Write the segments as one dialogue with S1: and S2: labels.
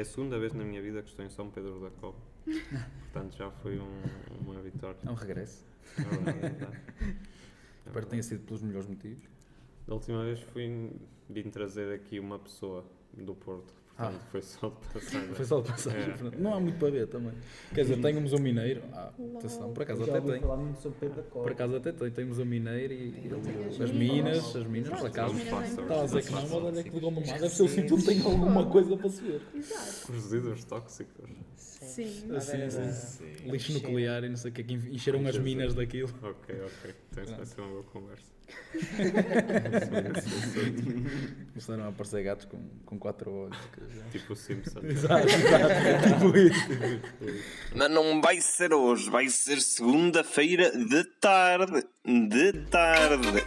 S1: É a segunda vez na minha vida que estou em São Pedro da Cova. Portanto, já foi um- uma vitória.
S2: É um regresso.
S1: É é verdade.
S2: Espero que tenha sido pelos melhores motivos.
S1: Da última vez fui, vim trazer aqui uma pessoa do Porto. Portanto, foi só de passagem.
S2: Foi só de passagem.
S1: É.
S2: Não há muito para ver também. Quer dizer, temos um mineiro. Ah, atenção, por acaso
S3: Já
S2: até tem.
S3: falar muito sobre Pedro da Cova.
S2: Por acaso até tem. Temos um mineiro e, e ele-
S4: as
S2: as
S4: minas.
S2: as minas, por acaso.
S1: Estava
S2: Estava a dizer que não, mas olha que de Gondomar deve ser o sítio onde tem alguma coisa para se ver.
S4: Exato.
S1: Os resíduos tóxicos.
S4: Sim.
S2: Assim,
S3: Sim,
S2: assim.
S5: Sim.
S2: Lixo nuclear e não sei o que, que encheram as minas daquilo.
S1: Ok, ok. Então isso vai ser uma boa conversa.
S2: Começaram a aparecer gatos com, com quatro olhos.
S1: Tipo o Simpson.
S2: Exato, exato. tipo isso.
S5: Mas não vai ser hoje, vai ser segunda-feira de tarde. De tarde.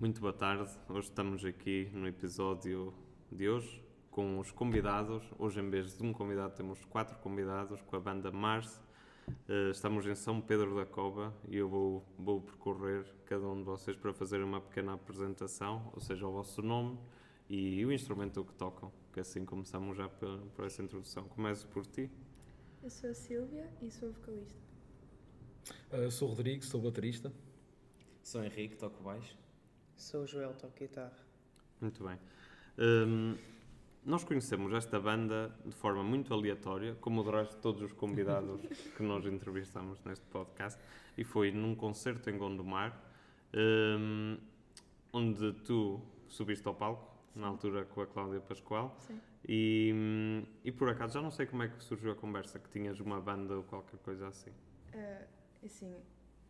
S1: Muito boa tarde. Hoje estamos aqui no episódio de hoje com os convidados. Hoje, em vez de um convidado, temos quatro convidados com a banda Mars. Eh, Estamos em São Pedro da Cova e eu vou, vou percorrer cada um de vocês para fazer uma pequena apresentação, ou seja, o vosso nome e o instrumento que tocam, que assim começamos já por, por essa introdução. Começo por ti.
S4: Eu sou a Sílvia e sou vocalista.
S2: Ah, sou o Rodrigo, sou baterista.
S5: Sou Henrique, toco baixo.
S3: Sou o Joel, toco guitarra.
S1: Muito bem. Hum, nós conhecemos esta banda de forma muito aleatória, como o resto de todos os convidados que nós entrevistamos neste podcast, e foi num concerto em Gondomar, hum, onde tu subiste ao palco, na altura com a Cláudia Pascoal,
S4: Sim.
S1: e, hum, e por acaso já não sei como é que surgiu a conversa, que tinhas uma banda ou qualquer coisa assim.
S4: Ah, assim,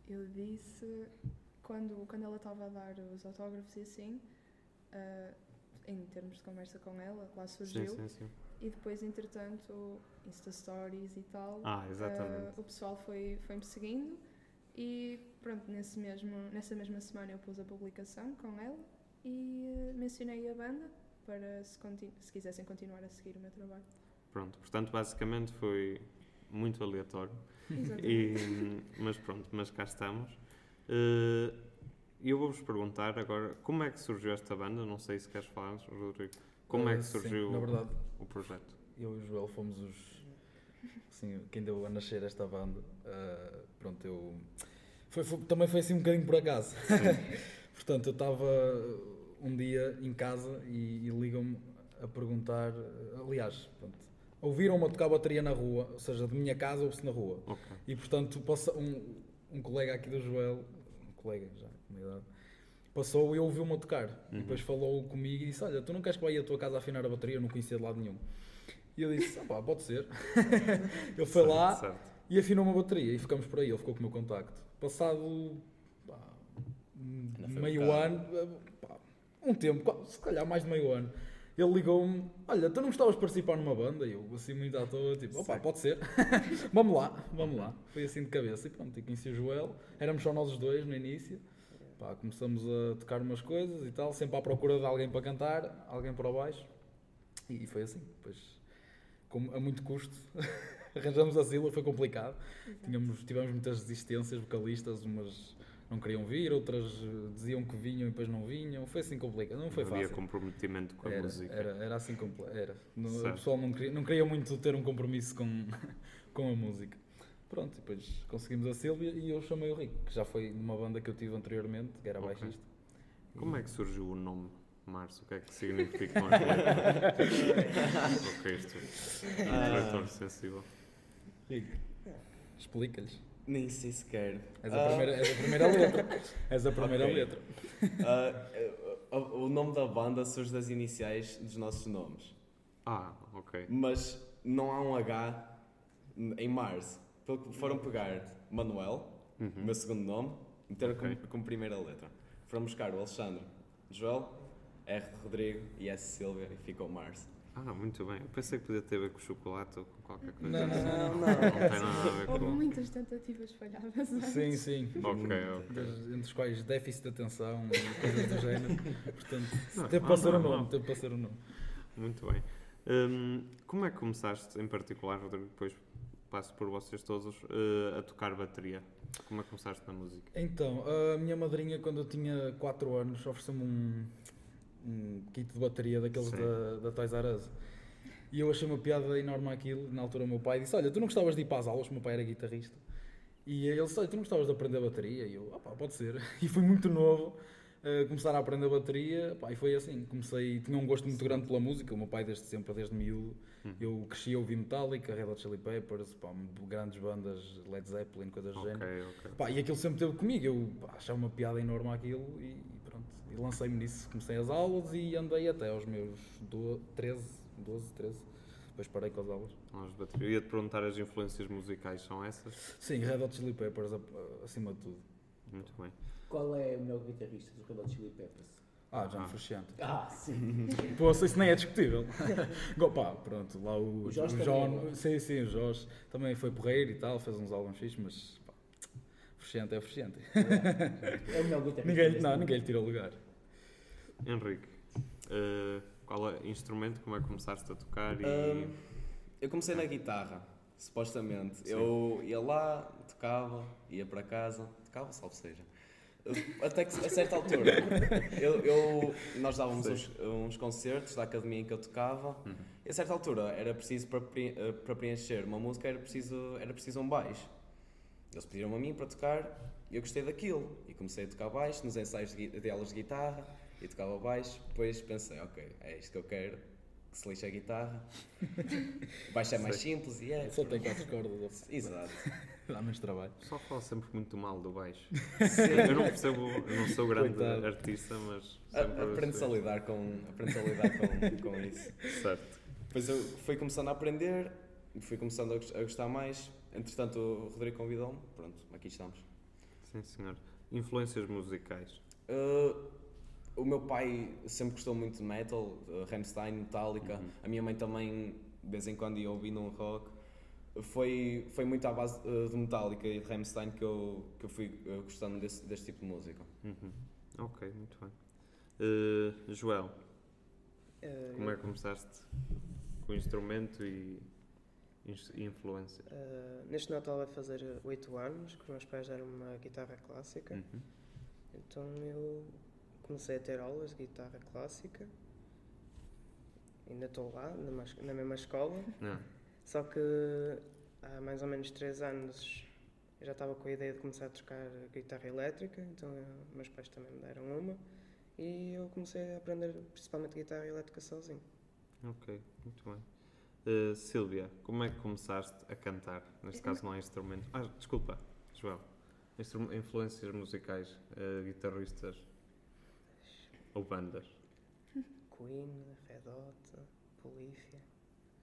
S4: eu disse quando, quando ela estava a dar os autógrafos e assim, ah, em termos de conversa com ela, lá surgiu.
S1: Sim, sim, sim.
S4: E depois, entretanto, Insta Stories e tal,
S1: Ah, exatamente.
S4: ah, o pessoal foi, foi-me seguindo e pronto, nesse mesmo, nessa mesma semana eu pus a publicação com ela e ah, mencionei a banda para se, se quisessem continuar a seguir o meu trabalho.
S1: Pronto, portanto, basicamente foi muito aleatório.
S4: Exatamente.
S1: E, mas pronto, mas cá estamos. Eh, eu vou-vos perguntar agora como é que surgiu esta banda. Não sei se queres falar, Rodrigo. Como é que
S2: sim,
S1: surgiu
S2: na verdade,
S1: o projeto?
S2: eu e o Joel fomos os. Assim, quem deu a nascer esta banda. Ah, pronto, eu. Foi, foi- também foi assim um bocadinho por acaso. Portanto, eu estava um dia em casa e, e ligam-me a perguntar. Aliás, pronto, ouviram-me a tocar bateria na rua, ou seja, de minha casa ouve-se na rua.
S1: Ok.
S2: E portanto, um, um colega aqui do Joel, colega já, com uma idade, passou e ouviu-me a tocar. E
S1: Uhum.
S2: depois falou comigo e disse: Olha, tu não queres que vá à tua casa afinar a bateria? Eu não conhecia de lado nenhum. E eu disse: Ah, pá, pode ser. Ele foi lá
S1: Certo.
S2: e afinou uma bateria e ficamos por aí. Ele ficou com o meu contacto. Passado pá, um
S5: um
S2: meio
S5: bocado.
S2: ano, pá, um tempo, se calhar mais de meio ano. Ele ligou-me, olha, tu não gostavas de participar numa banda? E eu, assim, muito à toa, tipo, opá, pode ser. vamos lá, vamos lá. Foi assim de cabeça. E pronto, e conheci o Joel. Éramos só nós os dois no início. Pá, começamos a tocar umas coisas e tal, sempre à procura de alguém para cantar, alguém para baixo. E foi assim. Depois, a muito custo, arranjamos a Zila, foi complicado. Tínhamos, tivemos muitas desistências, vocalistas, umas não queriam vir, outras eh, diziam que vinham e depois não vinham. Foi assim complicado, não foi
S1: Não havia
S2: fácil.
S1: comprometimento com a
S2: Era,
S1: música.
S2: era, era assim complicado. Era. O pessoal não queria, não queria muito ter um compromisso com, com a música. Pronto, e depois conseguimos a Sílvia e eu chamei o Rico, que já foi numa banda que eu tive anteriormente, que era
S1: Ok.
S2: baixista.
S1: Como é que surgiu o nome Março? O que é que significam as letras? ok, isto.
S5: Ah.
S1: Leitor sensível.
S2: Rico, explica-lhes.
S5: Nem sei sequer.
S2: És, a primeira, és a primeira letra. És a primeira
S5: Ok.
S2: letra.
S5: Ah, ah, o nome da banda surge das iniciais dos nossos nomes.
S1: Ah, ok.
S5: Mas não há um H em Mars. Pelo que foram pegar Manuel, o meu segundo nome, meteram
S1: Ok.
S5: como, como primeira letra. Foram buscar o Alexandre, Joel, R de Rodrigo e S Silvia e ficou Mars.
S1: Ah, muito bem. Eu pensei que podia ter a ver com chocolate ou com qualquer coisa.
S2: Não, não,
S1: assim.
S2: não,
S1: Não tem nada a ver
S4: Houve
S1: com.
S4: muitas tentativas falhadas antes.
S2: Sim, sim.
S1: Ok, ok.
S2: Das- Entre os quais déficit de atenção e coisas do género. Portanto,
S1: Não,
S2: teve
S1: não,
S2: para ser o
S1: não,
S2: nome,
S1: não.
S2: teve para ser o nome.
S1: Muito bem. Hum, como é que começaste em particular, Rodrigo? Depois passo por vocês todos, eh, a tocar bateria. Como é que começaste na música?
S2: Então, a minha madrinha, quando eu tinha 4 anos, ofereceu-me um, um kit de bateria daqueles da, da Toys R Us. E eu achei uma piada enorme aquilo. Na altura, o meu pai disse: Olha, tu não gostavas de ir para as aulas? O meu pai era guitarrista. E ele disse: Olha, tu não gostavas de aprender bateria? E eu: Opá, pode ser. E fui muito novo. a começar a aprender bateria, pá, e foi assim, comecei, tinha um gosto muito grande pela música, o meu pai desde sempre, desde miúdo,
S1: Hum.
S2: eu cresci a ouvir Metallica, Red Hot Chili Peppers, pá, grandes bandas, Led Zeppelin, coisas do género.
S1: ok.
S2: Pá, e aquilo sempre teve comigo, eu pá, achava uma piada enorme aquilo e, e lancei-me nisso, comecei as aulas e andei até aos meus do, 13, 12, 13. Depois parei com as aulas.
S1: Eu ia-te perguntar as influências musicais, são essas?
S2: Sim, Red Hot Chili Peppers acima de tudo.
S1: Muito bem.
S6: Qual é o melhor guitarrista dos Red Hot Chili Peppers?
S2: Ah, John
S1: Ah.
S2: Frusciante.
S6: Ah, sim.
S2: Pô, isso nem é discutível. Pá, pronto, lá o,
S6: O Jorge
S2: o
S6: também é
S2: John, sim, sim, o Jorge também foi porreiro e tal, fez uns álbuns fixos, mas Frusciante é Frusciante.
S6: É o melhor guitarrista.
S2: Ninguém, não, ninguém lhe tira o lugar.
S1: Henrique, eh, qual é instrumento? Como é que começaste a tocar? E...
S5: Ahm, eu comecei na guitarra, supostamente.
S1: Sim.
S5: Eu ia lá, tocava, ia para casa, tocava, salve seja. Até que a certa altura, eu, eu- nós dávamos uns, uns concertos da academia em que eu tocava,
S1: Uhum.
S5: e a certa altura era preciso, para, eh, para preencher uma música, era preciso, era preciso um baixo. Eles pediram a mim para tocar e eu gostei daquilo. E comecei a tocar baixo nos ensaios de, aulas de guitarra e tocava baixo. Depois pensei, ok, é isto que eu quero, que se lixe a guitarra. O baixo é mais simples e é.
S2: Só tem quatro cordas,
S5: Exato.
S2: dá menos trabalho.
S1: O pessoal fala sempre muito mal do baixo.
S5: Sim.
S1: Eu não percebo, eu não sou grande
S2: Coitado.
S1: artista, mas
S5: Aprende-se a lidar com, aprende a lidar com, com isso.
S1: Certo.
S5: Depois eu fui começando a aprender, fui começando a gostar mais. Entretanto, o Rodrigo convidou-me, pronto, aqui estamos.
S1: Sim, senhor. Influências musicais.
S5: Uh, o meu pai sempre gostou muito de metal, uh, Rammstein, Metallica.
S1: Uhum.
S5: A minha mãe também, de vez em quando, ia ouvindo um rock. Foi, foi muito à base uh, de Metallica e de Rammstein que eu, que eu fui uh, gostando desse, deste tipo de música.
S1: Uhum. Ok, muito bem. Eh, Joel,
S3: Eh,
S1: como é que começaste com o instrumento e influência?
S3: eh, neste Natal vai fazer 8 anos que os meus pais deram uma guitarra clássica.
S1: Uhum.
S3: Então eu comecei a ter aulas de guitarra clássica. Ainda estou lá, na, mesma escola.
S1: Não.
S3: Só que há mais ou menos 3 anos eu já estava com a ideia de começar a tocar guitarra elétrica, então eu- meus pais também me deram uma. E eu comecei a aprender principalmente guitarra elétrica sozinho.
S1: Ok, muito bem. Eh, Sílvia, como é que começaste a cantar? Neste caso não é instrumento. Ah, desculpa, Joel. Instru- influências musicais, eh, guitarristas ou bandas?
S3: Queen, Red Hot, Polícia.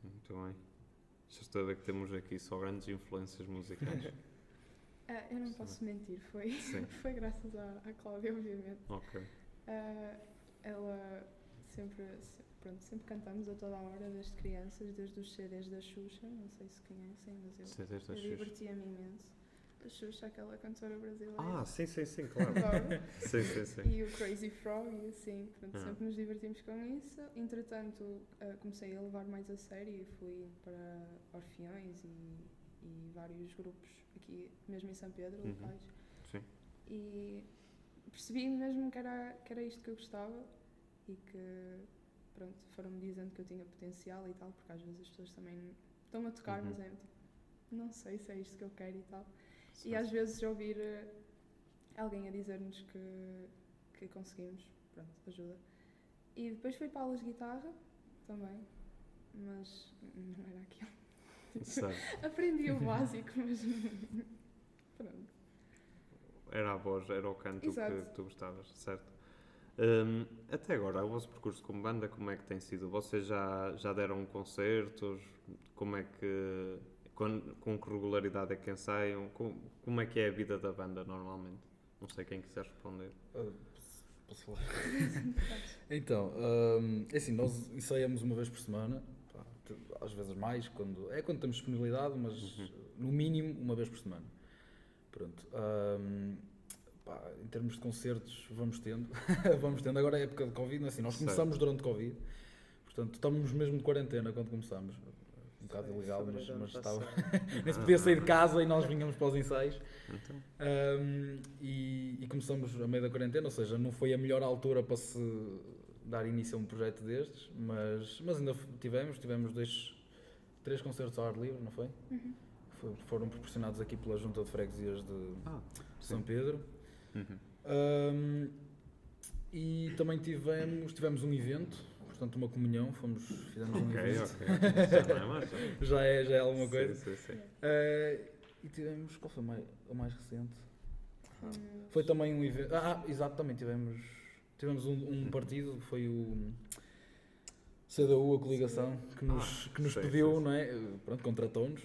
S1: Muito bem. Já estou a ver que temos aqui só grandes influências musicais.
S4: Ah, eu não posso mentir, foi,
S1: Sim.
S4: foi graças à, à Cláudia, obviamente.
S1: ok.
S4: Ah, ela sempre, se- pronto, sempre cantamos a toda a hora, desde crianças, desde os CDs da Xuxa, não sei se conhecem, mas eu,
S1: CDs
S4: eu divertia-me imenso. A Xuxa, aquela cantora brasileira.
S1: Ah, sim, sim, sim, claro. Sim, sim, sim.
S4: E o Crazy Frog e assim, pronto,
S1: Ah.
S4: sempre nos divertimos com isso. Entretanto, ah, comecei a levar mais a sério e fui para Orfeões e, e vários grupos aqui, mesmo em São Pedro,
S1: Uhum.
S4: locais.
S1: Sim.
S4: E percebi mesmo que era, que era isto que eu gostava e que, pronto, foram-me dizendo que eu tinha potencial e tal, porque às vezes as pessoas também estão a tocar,
S1: Uhum.
S4: mas é tipo, não sei se é isto que eu quero e tal. E
S1: Certo.
S4: às vezes ouvir eh, alguém a dizer-nos que, que conseguimos, pronto, ajuda. E depois fui para aulas de guitarra também, mas não era aquilo. Aprendi o básico, mas pronto.
S1: Era a voz, era o canto
S4: Exato.
S1: que tu gostavas, certo? Hum, até agora, o vosso percurso como banda, como é que tem sido? Vocês já, já deram concertos? Como é que. Com, com que regularidade é que ensaiam? Com, como é que é a vida da banda normalmente? Não sei quem quiser responder.
S2: Ah, posso falar? Então, hum, é assim, nós ensaiamos uma vez por semana, às vezes mais, quando, é quando temos disponibilidade, mas
S1: Uhum.
S2: no mínimo uma vez por semana. Pronto. hum, pá, em termos de concertos, vamos tendo. vamos tendo. Agora é época de Covid, não é assim, nós
S1: Certo.
S2: começamos durante Covid, portanto estamos mesmo de quarentena quando começamos. bocado
S3: Foi
S2: ilegal, mas, mas estava. Nem se podia sair de casa e nós vinhamos para os ensaios.
S1: Então,
S2: Um, e, e começamos a meio da quarentena, ou seja, não foi a melhor altura para se dar início a um projeto destes, mas, mas ainda tivemos, tivemos dois, três concertos ao ar livre, não foi?
S4: Uhum.
S2: Foram proporcionados aqui pela Junta de Freguesias de
S1: ah,
S2: São. Pedro.
S1: Uhum.
S2: Um, e também tivemos, tivemos um evento, portanto uma comunhão, fomos, fizemos um
S1: Ok,
S2: evento.
S1: ok. Já não é mais.
S2: Já é, já é alguma coisa.
S1: Sim, sim, sim.
S2: Uh, e tivemos, qual foi o mais, o mais recente?
S4: Hum,
S2: Foi também um evento. Ah, exato, também tivemos, tivemos um, um partido, foi o CDU, a coligação, que nos,
S1: Ah,
S2: que nos pediu, não é? Pronto, contratou-nos,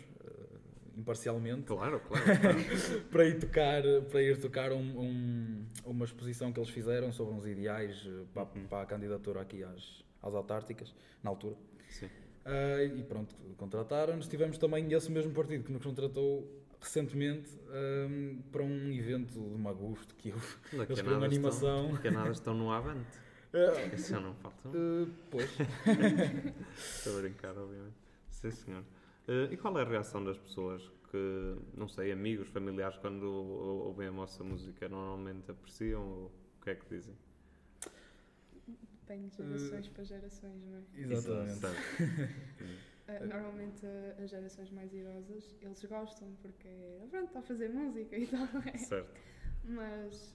S2: imparcialmente,
S1: Claro, claro. claro.
S2: para ir tocar, para ir tocar um- um- uma exposição que eles fizeram sobre uns ideais eh, para,
S1: Uhum.
S2: para a candidatura aqui às, às autárticas, na altura.
S1: Sim.
S2: Ah, e pronto, contrataram-nos. Tivemos também esse mesmo partido que nos contratou recentemente ahm, para um evento de Magusto que eu.
S1: Daqui
S2: Eles queriam
S1: nada
S2: animação.
S1: Estão, a nada estão no Avante.
S2: Ah,
S1: Isso não falta.
S2: ah, pois.
S1: Estou a brincar, obviamente. Sim, senhor. Eh, e qual é a reação das pessoas que, não sei, amigos, familiares, quando ou- ouvem a nossa música, normalmente apreciam ou o que é que dizem?
S4: Depende de gerações para gerações, não é?
S2: Exatamente.
S4: Ah, normalmente as gerações mais idosas, eles gostam porque, pronto, está a fazer música e tal, é?
S1: certo.
S4: Mas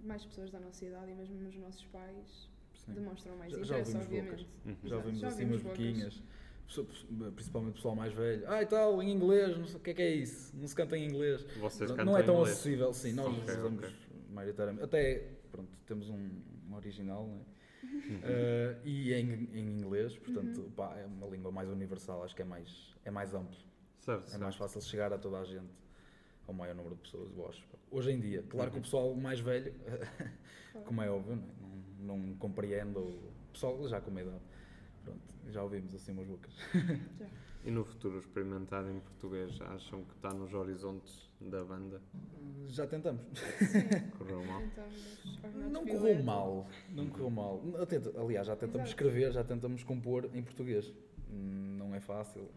S4: mais pessoas da nossa idade e mesmo os nossos pais
S2: Sim.
S4: demonstram mais
S2: Já- já
S4: interesse,
S2: ouvimos
S4: obviamente.
S1: Uhum.
S2: Já
S4: Exato,
S2: ouvimos
S4: já
S2: assim umas
S4: bocas.
S2: boquinhas. Principalmente o pessoal mais velho. Ah, e tal, em inglês, não sei o que é que é isso. Não se canta em inglês.
S1: Vocês cantam
S2: não é tão
S1: inglês?
S2: acessível, sim. Nós
S1: Ok,
S2: usamos
S1: ok.
S2: maioritariamente. Até, pronto, temos um, um original, né?
S1: Uhum.
S2: Uh, e em, em inglês, portanto,
S4: Uhum.
S2: pá, é uma língua mais universal, acho que é mais, é mais amplo.
S1: Certo,
S2: É
S1: certo.
S2: mais fácil chegar a toda a gente, ao maior número de pessoas, eu acho. Hoje em dia, claro que o
S1: Uhum.
S2: pessoal mais velho, como é óbvio, não, é? não, não compreende, o pessoal já com uma idade. Pronto, já ouvimos assim umas bocas.
S1: E no futuro experimentar em português, acham que está nos horizontes da banda?
S2: Já tentamos.
S1: Correu mal?
S4: Tentamos ornatos
S2: Não correu mal, não correu mal. Até- aliás, já tentamos
S4: Exato.
S2: escrever, já tentamos compor em português. Não é fácil.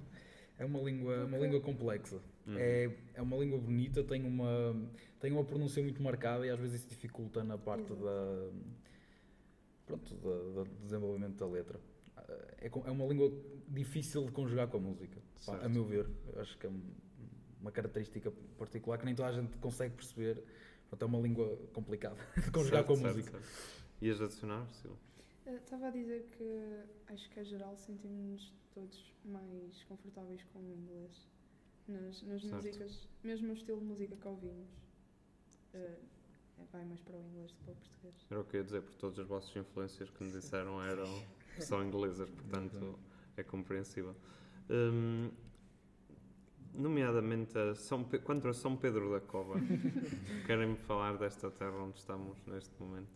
S2: É uma língua, uma língua complexa.
S1: Uhum.
S2: É, é uma língua bonita, tem uma, tem uma pronúncia muito marcada e às vezes isso dificulta na parte
S4: Exato.
S2: da, pronto, da- do desenvolvimento da letra. É, é uma língua difícil de conjugar com a música, pá, a meu ver. Eu Acho que é um- uma característica particular que nem toda a gente consegue perceber. Portanto, é uma língua complicada de conjugar
S1: Certo,
S2: com a
S1: certo,
S2: música.
S1: certo. Ias adicionar, Silvio?
S4: Eh, Estava a dizer que acho que, a geral, sentimos-nos todos mais confortáveis com o inglês. Nas, nas músicas, mesmo o estilo de música que ouvimos, eh, vai mais para o inglês do que para o português.
S1: Era o que eu ia dizer, porque todas as vossas influências que me disseram eram só inglesas, portanto é compreensível. Hum, nomeadamente a São Pe- quanto a São Pedro da Cova, querem-me falar desta terra onde estamos neste momento?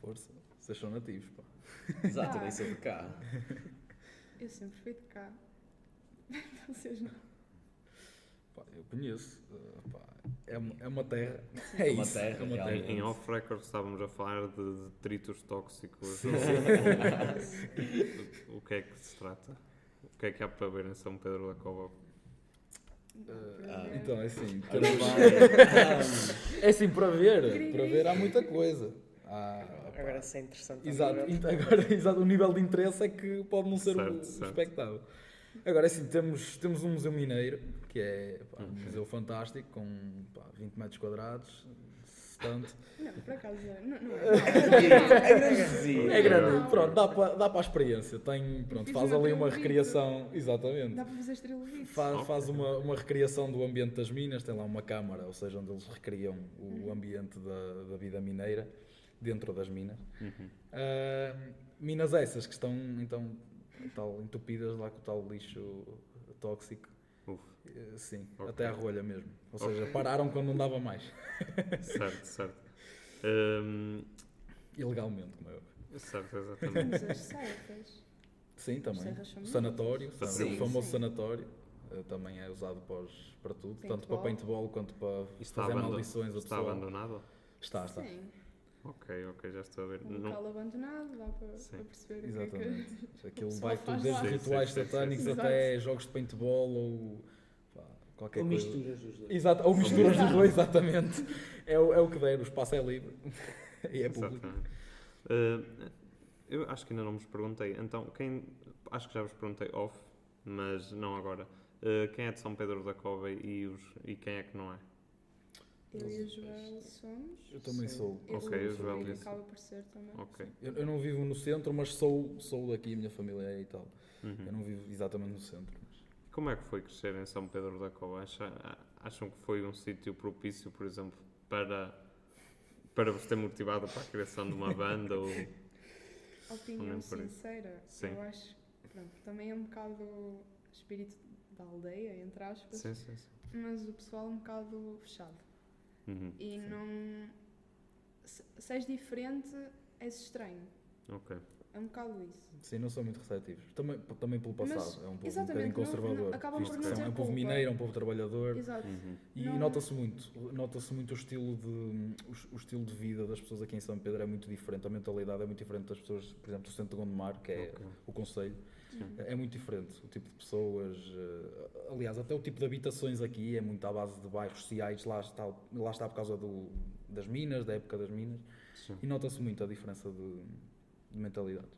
S2: Força, vocês são nativos, pá.
S5: Exato, eu nem sou de cá.
S4: Eu sempre fui de cá. Vocês não.
S2: Pá, eu conheço. uh, pá, é, uma, é uma terra.
S5: É
S2: É
S5: uma
S2: isso,
S5: terra,
S2: é uma terra.
S1: Em off-record estávamos a falar de detritos tóxicos. o, o que é que se trata? O que é que há para ver em São Pedro da Cova?
S5: Ah,
S2: Então, é assim,
S5: Ora
S2: temos-
S5: bem.
S2: é assim, para ver, para ver há muita coisa. Pá,
S3: Agora isso é interessante.
S2: Exato,
S3: agora.
S2: exato, o nível de interesse é que pode não ser
S1: Certo,
S2: o,
S1: certo.
S2: expectável. Agora, assim, temos, temos um museu mineiro, que é pá, um
S1: Ok.
S2: museu fantástico, com pá, 20 metros quadrados, tanto.
S4: Não, por acaso, não, não
S5: É
S4: é.
S5: grandezinho.
S2: É grande, pronto, dá para dá para a experiência. Tem, pronto, faz ali uma recriação, exatamente.
S4: Dá para fazer estrelas
S2: Faz, faz uma, uma recriação do ambiente das minas, tem lá uma câmara, ou seja, onde eles recriam o ambiente da, da vida mineira, dentro das minas.
S1: Uhum.
S2: Ah, minas essas que estão então tal, entupidas lá com o tal lixo tóxico. Eh, Sim,
S1: Ok.
S2: até à rolha mesmo. Ou
S1: Ok.
S2: seja, pararam quando não dava mais.
S1: Certo, certo. Hum,
S2: Ilegalmente, como é
S1: certo, exatamente.
S4: Mas as serras.
S2: Sim, também. O sanatório, o famoso
S4: Sim.
S2: sanatório, eh, também é usado para, os- para tudo, tanto para
S4: Paintball.
S2: paintball quanto para
S1: está,
S2: fazer maldições a
S1: está
S2: pessoa.
S1: abandonado?
S2: Está, está.
S4: Sim.
S1: Ok, ok, já estou a ver.
S4: Um
S1: Não-
S4: local abandonado, dá para,
S1: Sim.
S4: para perceber o que é
S2: Exatamente. Aquilo
S4: pessoal
S2: vai tudo desde
S4: lá.
S2: rituais
S1: Sim, sim, sim,
S2: satânicos
S4: sim.
S2: até jogos de paintball ou qualquer
S6: Ou
S2: coisa.
S6: misturas dos dois.
S2: Exato, ou misturas dois, exatamente. É, o- é o que der, o espaço é livre. e é público.
S1: Exatamente. Eh, eu acho que ainda não vos perguntei. Então, quem. Acho que já vos perguntei off, mas não agora. Eh, quem é de São Pedro da Cova e, os, e quem é que não é?
S4: Eu e o Joel somos.
S2: Eu também
S6: Sim.
S2: sou.
S4: Eu-
S1: Ok, o Joel
S4: acaba por ser também.
S1: Ok.
S2: Eu, eu não vivo no centro, mas sou, sou daqui, a minha família é e tal.
S1: Uhum.
S2: Eu não vivo exatamente no centro.
S1: Como é que foi crescer em São Pedro da Cova? Acha- acham que foi um sítio propício, por exemplo, para, para vos ter motivado para a criação de uma banda? ou...
S4: Opinião
S1: isso.
S4: sincera,
S1: Sim.
S4: eu acho pronto, também é um bocado espírito da aldeia, entre aspas,
S1: Sim, sim, sim.
S4: mas o pessoal é um bocado fechado.
S1: Uhum.
S4: E não. Se, se és diferente, és estranho.
S1: Ok.
S4: É um bocado isso.
S2: Sim, não são muito receptivos. Também, também pelo
S4: Mas,
S2: passado. é um povo um bocadinho conservador.
S4: não- acabam
S1: por não
S2: são- é um povo mineiro, é um povo trabalhador.
S4: Exato.
S1: Uhum.
S2: E nota-se muito, nota-se muito o estilo de o, o estilo de vida das pessoas aqui em São Pedro é muito diferente, a mentalidade é muito diferente das pessoas, por exemplo, do centro de Gondomar, que é
S1: Ok.
S2: o conselho,
S4: Uhum.
S2: é muito diferente. O tipo de pessoas, eh, aliás, até o tipo de habitações aqui é muito à base de bairros sociais, lá está, lá está por causa do, das minas, da época das minas,
S1: Sim.
S2: e nota-se muito a diferença de, de mentalidade.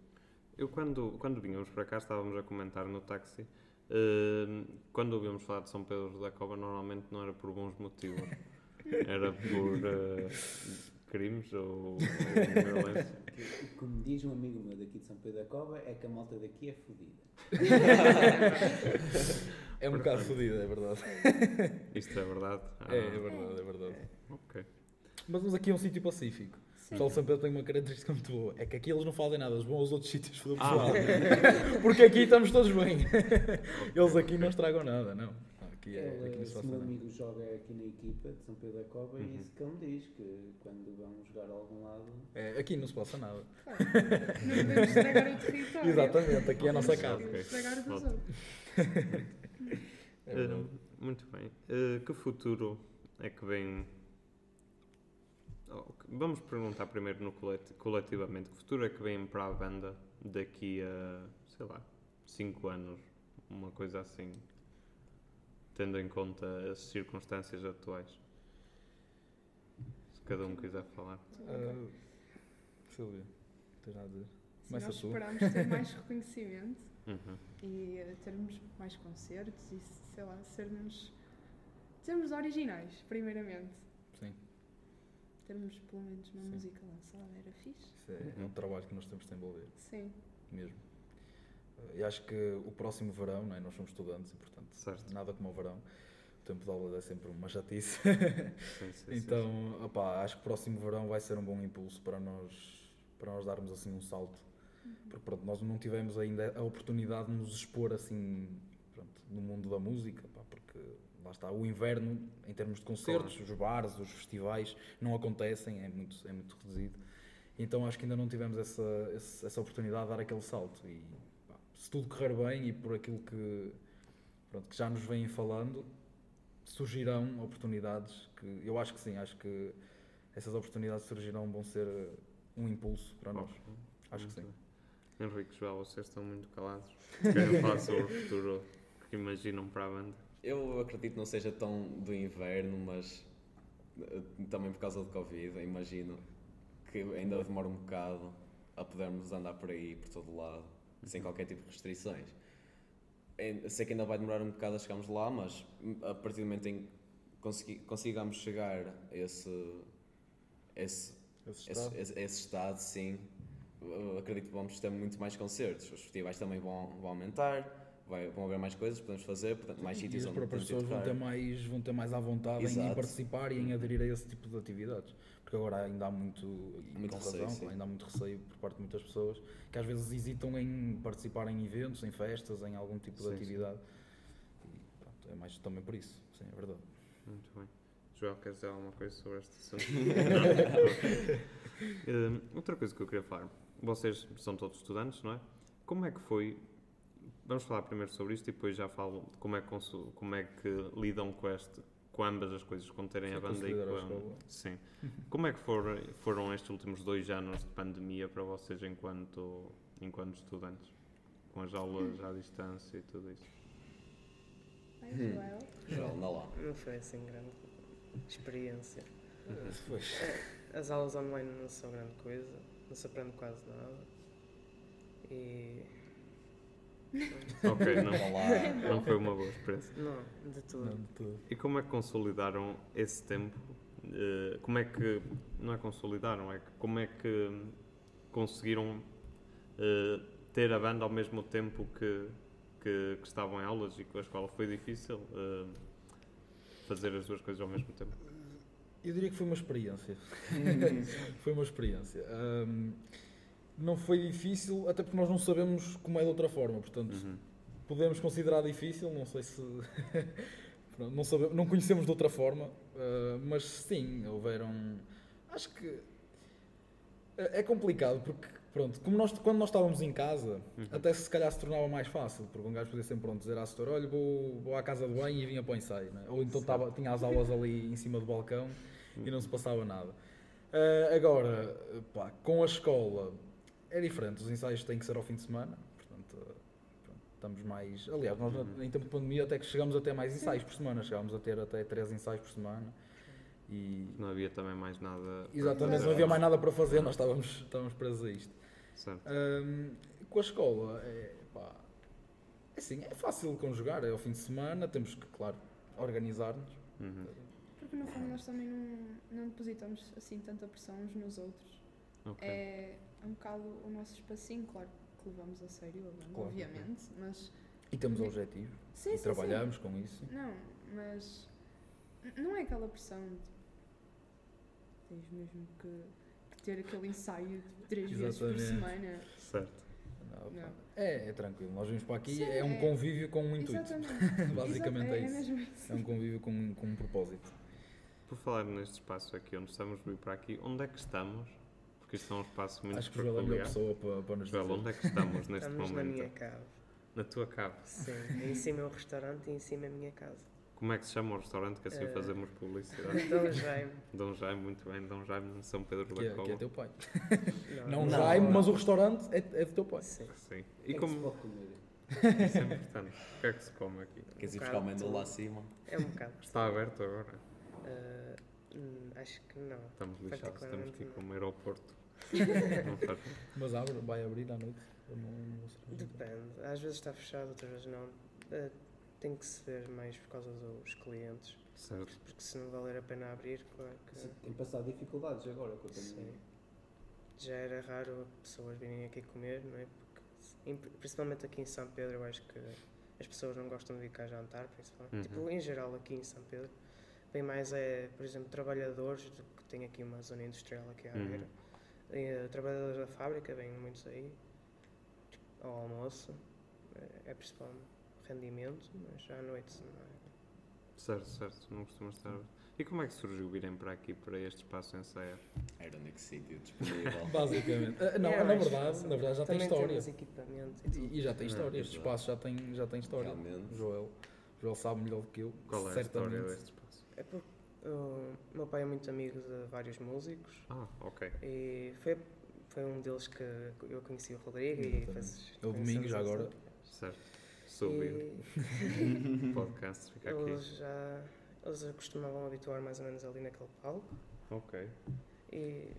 S1: Eu, quando, quando vínhamos para cá, estávamos a comentar no táxi. eh, quando ouvimos falar de São Pedro da Cova, normalmente não era por bons motivos. Era por eh, crimes ou, ou violência.
S6: Como diz um amigo meu daqui de São Pedro da Cova, é que a malta daqui é fodida.
S2: É um bocado fodido, é verdade.
S1: Isto é verdade? Ah,
S2: É, é verdade, é verdade.
S1: Ok.
S2: Mas, mas aqui é um sítio pacífico. Pessoal de São Pedro tem uma característica muito boa. É que aqui eles não fazem nada, eles vão aos outros sítios do
S1: Ah,
S2: pessoal. Porque aqui estamos todos bem. Eles aqui não estragam nada, não. Aqui, é, aqui não se passa
S6: meu
S2: nada.
S6: amigo joga aqui na equipa de São Pedro da Cova
S1: Uhum.
S6: e isso que ele me diz, que quando vão jogar a algum lado,
S2: É, aqui não se passa nada.
S4: Claro. Não podemos estragar o território.
S2: Exatamente, aqui é a nossa casa.
S4: que
S1: Ok.
S4: Estragar o dos
S1: Ótimo.
S4: outros.
S2: É.
S1: Eh, muito bem. Eh, que futuro é que vem. Vamos perguntar primeiro no coleti- coletivamente. Que futuro é que vem para a banda daqui a, sei lá, 5 anos? Uma coisa assim. Tendo em conta as circunstâncias atuais. Se cada um quiser falar.
S2: Ah, Silvia, tens nada a dizer?
S4: Se
S2: Começa
S4: nós esperamos ter mais reconhecimento
S1: Uhum.
S4: e eh, termos mais concertos e, sei lá, sermos, sermos originais, primeiramente.
S2: Sim,
S4: Termos pelo menos uma
S2: Sim.
S4: música lançada, era fixe.
S2: isso é, é um trabalho que nós temos de desenvolver,
S4: Sim.
S2: mesmo. Ah, E acho que o próximo verão, não é? nós somos estudantes e, portanto,
S1: Certo.
S2: nada como o verão. O tempo de aulas é sempre uma chatice.
S1: Sim, sim, sim,
S2: Então, opá, acho que o próximo verão vai ser um bom impulso para nós, para nós darmos assim um salto. Porque pronto, nós não tivemos ainda a oportunidade de nos expor assim pronto, no mundo da música, lá está, o inverno, em termos de concertos, os bares, os festivais, não acontecem, é muito, é muito reduzido. Então acho que ainda não tivemos essa, essa oportunidade de dar aquele salto. E pá, se tudo correr bem e por aquilo que, pronto, que já nos vêm falando, surgirão oportunidades que eu acho que sim, acho que essas oportunidades surgirão vão ser um impulso para nós. Acho que sim.
S1: bem. Henrique, Joel, vocês estão muito calados. Querem falar sobre o futuro que imaginam para a banda?
S5: Eu acredito que não seja tão do inverno, mas eh, também por causa do Covid, imagino que ainda demora um bocado a podermos andar por aí, por todo lado, sem qualquer tipo de restrições. Sei que ainda vai demorar um bocado a chegarmos lá, mas hum, a partir do momento em que consigamos chegar a esse, esse,
S2: Esse estado.
S5: esse, esse estado, sim, acredito que vamos ter muito mais concertos. Os festivais também vão, vão aumentar, vai, vão haver mais coisas, podemos fazer, portanto, mais
S2: e
S5: sítios
S2: as
S5: onde
S2: próprias
S5: podemos
S2: pessoas vão ter, mais, vão ter mais à vontade em,
S5: Exato.
S2: participar e em aderir a esse tipo de atividades. Porque agora ainda há muito, e
S5: Muito
S2: com
S5: receio,
S2: razão,
S5: sim.
S2: ainda há muito receio por parte de muitas pessoas que às vezes hesitam em participar em eventos, em festas, em algum tipo
S1: Sim,
S2: de
S1: sim.
S2: atividade. E pronto, é mais também por isso, sim, é verdade.
S1: Muito bem. Joel, queres dizer alguma coisa sobre este assunto? Não? Ok. Hum, outra coisa que eu queria falar. Vocês são todos estudantes, não é? Como é que foi... Vamos falar primeiro sobre isto e depois já falo de como é que, consu- como é que lidam com este, com ambas as coisas, com terem
S2: Sim,
S1: a banda e com
S2: a.
S1: Sim. Como é que foram, foram estes últimos dois anos de pandemia para vocês enquanto, enquanto estudantes? Com as aulas à distância e tudo isso?
S5: Hum.
S4: Joel.
S5: Anda lá.
S3: Não foi assim grande experiência.
S2: Pois.
S3: As aulas online não são grande coisa, não se aprende quase nada. E.
S1: Ok, não, não foi uma boa experiência.
S3: Não, de tudo.
S2: Não, de tudo.
S1: E como é que consolidaram esse tempo? Eh, como é que. Não é consolidaram, é que como é que conseguiram eh, ter a banda ao mesmo tempo que, que, que estavam em aulas e que a escola foi difícil eh, fazer as duas coisas ao mesmo tempo?
S2: Eu diria que foi uma experiência. foi uma experiência. Ahm, não foi difícil, até porque nós não sabemos como é de outra forma, portanto,
S1: Uhum.
S2: podemos considerar difícil, não sei se. Não, sabe- não conhecemos de outra forma, ah, mas sim, houveram. Acho que. É é complicado, porque, pronto, como nós, quando nós estávamos em casa,
S1: Uhum.
S2: até se calhar se tornava mais fácil, porque um gajo podia sempre pronto, dizer à setora: olha, vou, vou à casa de banho e vinha para o ensaio, né? ou então estava, tinha as aulas ali em cima do balcão e não se passava nada. Ah, agora, pá, com a escola é diferente, os ensaios têm que ser ao fim de semana, portanto, pronto, estamos mais. Aliás, nós
S1: Uhum.
S2: em tempo de pandemia até que chegamos a ter mais ensaios por semana, chegámos a ter até três ensaios por semana. E
S1: Não havia também mais nada. para
S2: exatamente, não havia mais nada para fazer, nós estávamos, estávamos presos a isto.
S1: Certo.
S2: Hum, com a escola, é, pá, é assim, é fácil conjugar, é ao fim de semana, temos que, claro, organizar-nos.
S1: Uhum.
S4: Porque no fundo nós também não, não depositamos assim tanta pressão uns nos outros.
S1: Ok.
S4: É um bocado o nosso espacinho, claro que levamos a sério a banda,
S2: Claro.
S4: obviamente, mas.
S2: E temos objetivos,
S4: Sim,
S2: e
S4: sim, sim.
S2: trabalhamos com isso.
S4: Não, mas não é aquela pressão de tens mesmo que, que ter aquele ensaio de três vezes por semana.
S1: Certo.
S2: Não, É, é tranquilo, nós vimos para aqui,
S4: Sim,
S2: é um
S4: é-
S2: convívio com um intuito.
S4: Exatamente.
S2: Basicamente
S4: Exato,
S2: é isso.
S4: mesmo isso.
S2: É um convívio com, com um propósito.
S1: Por falar neste espaço aqui onde estamos, vir para aqui, onde é que estamos? Porque isto é um espaço muito
S2: Acho que o Joel é a melhor pessoa para, para nos
S1: Joel,
S2: dizer.
S1: onde é que estamos neste
S3: Estamos na
S1: momento?
S3: minha cave.
S1: Na tua cave.
S3: Sim, em cima é o restaurante e em cima é a minha casa.
S1: Como é que se chama o restaurante que assim
S3: Eh,
S1: fazemos publicidade?
S3: Então, Jaime.
S1: Dom Jaime, muito bem. Dom Jaime de São Pedro
S2: Que
S1: da
S2: é, que
S1: Cola.
S2: é teu pai.
S3: Não,
S2: Não, Jaime, mas o restaurante é, é do teu pai.
S3: Sim.
S1: Sim. E
S6: que é que se
S1: como...
S6: pode comer?
S1: Isso é importante. O que é que se come aqui?
S5: Queres ir
S3: Um
S5: buscar o
S3: de
S5: lá acima?
S3: É um bocado.
S1: Está aberto agora?
S3: Hum, acho que não.
S1: Estamos lixados, temos que ir
S3: Particularmente
S1: comer
S2: Mas abre, vai abrir à noite. Eu não, não.
S3: Depende. Às vezes está fechado, outras vezes não. Ah, tem que se ver mais por causa dos clientes.
S1: Certo.
S3: Porque se não valer a pena abrir, claro que.
S6: Sim, Tem passado dificuldades agora com a
S3: Sim.
S6: pandemia.
S3: Já era raro pessoas virem aqui comer, não é? Porque, principalmente aqui em São Pedro, eu acho que as pessoas não gostam de vir cá jantar, principalmente.
S1: Uhum.
S3: Tipo, em geral, aqui em São Pedro. Bem mais é, por exemplo, trabalhadores, do que tem aqui uma zona industrial aqui à
S1: Uhum.
S3: E, eh, trabalhadores da fábrica, vêm muitos aí, tipo, ao almoço. É, é principal rendimento, mas à noite não é.
S1: Certo, certo. Não costuma estar. E como é que surgiu virem para aqui, para este espaço ensaiar?
S5: Era o único sítio disponível.
S2: Basicamente. Ah, Não,
S3: É,
S2: na verdade, na verdade já tem história.
S3: e.
S2: E, e já tem
S1: Ah,
S2: história. Este espaço já tem, já tem história.
S5: Realmente.
S2: Joel, Joel sabe melhor do que eu.
S1: Qual é a
S2: certamente.
S1: história deste espaço?
S3: É porque o meu pai é muito amigo de vários músicos
S1: Ah, ok.
S3: e foi, foi um deles que eu conheci o Rodrigo e fez,
S2: É o domingo, já agora.
S1: Certo. Subiu.
S3: E
S1: Podcast, fica aqui.
S3: eles já eles costumavam habituar mais ou menos ali naquele palco
S1: Ok.
S3: e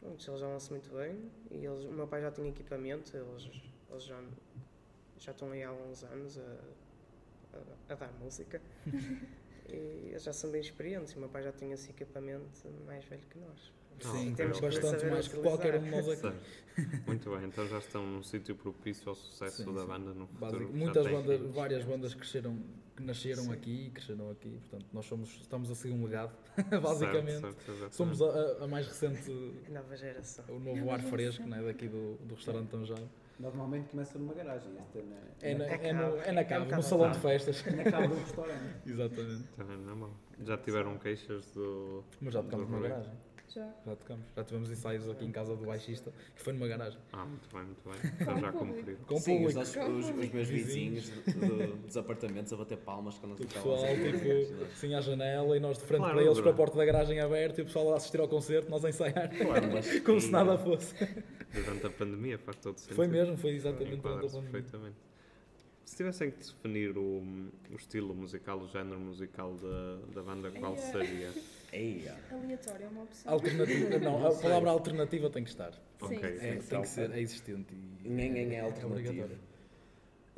S3: pronto, eles davam-se muito bem e eles, o meu pai já tinha equipamento, eles, eles já, já estão aí há uns anos a, a, a dar música e eles já são bem experientes e o meu pai já tinha esse equipamento mais velho que nós.
S2: Sim,
S3: Temos
S2: bastante mais que qualquer um de nós aqui.
S1: Certo. Muito bem, então já estão num sítio propício ao sucesso
S2: Sim,
S1: da
S2: sim.
S1: banda no futuro.
S2: Muitas bandas,
S1: filhos.
S2: várias bandas cresceram, que nasceram
S3: Sim.
S2: aqui e cresceram aqui. Portanto, nós somos, estamos a seguir um legado, basicamente.
S1: Certo, certo.
S2: Somos a, a- a mais recente,
S3: A nova geração.
S2: o novo ar fresco né, daqui do, do restaurante Tanjado.
S6: Normalmente começa numa garagem, este é na,
S2: É na,
S3: É
S2: é é na
S3: É
S2: cave,
S3: um
S2: no salão de festas.
S6: na cabo do restaurante.
S2: Exatamente.
S1: Também não é. Já tiveram queixas do.
S2: Mas já tocamos numa garagem.
S4: Já.
S2: Já tocamos. Já tivemos ensaios aqui em casa do baixista, que foi numa garagem.
S1: Ah, muito bem, muito bem. Então já cumprido.
S2: Com
S5: Sim, os,
S2: público.
S5: os- os meus
S2: Vizinhos.
S5: do- dos apartamentos a bater palmas quando
S2: O
S5: nós
S2: pessoal,
S5: tocávamos.
S2: tipo, assim à janela e nós de frente
S1: Claro,
S2: para eles com a porta da garagem aberta e o pessoal a assistir ao concerto, nós a ensaiar,
S1: Claro, mas
S2: como se nada fosse.
S1: Durante a pandemia faz todo sentido.
S2: Foi mesmo, foi exatamente durante a pandemia.
S1: perfeitamente. Se tivessem que definir o, o estilo musical, o género musical da, da banda, qual
S4: é.
S1: seria?
S5: Eia.
S4: Aleatório é uma opção.
S2: Alternativa, não, a
S1: Não
S2: palavra alternativa tem que estar.
S4: Sim,
S1: Ok.
S4: sim,
S2: É,
S4: sim.
S2: tem que ser, é existente. E
S5: Ninguém é alternativo.
S2: obrigatório.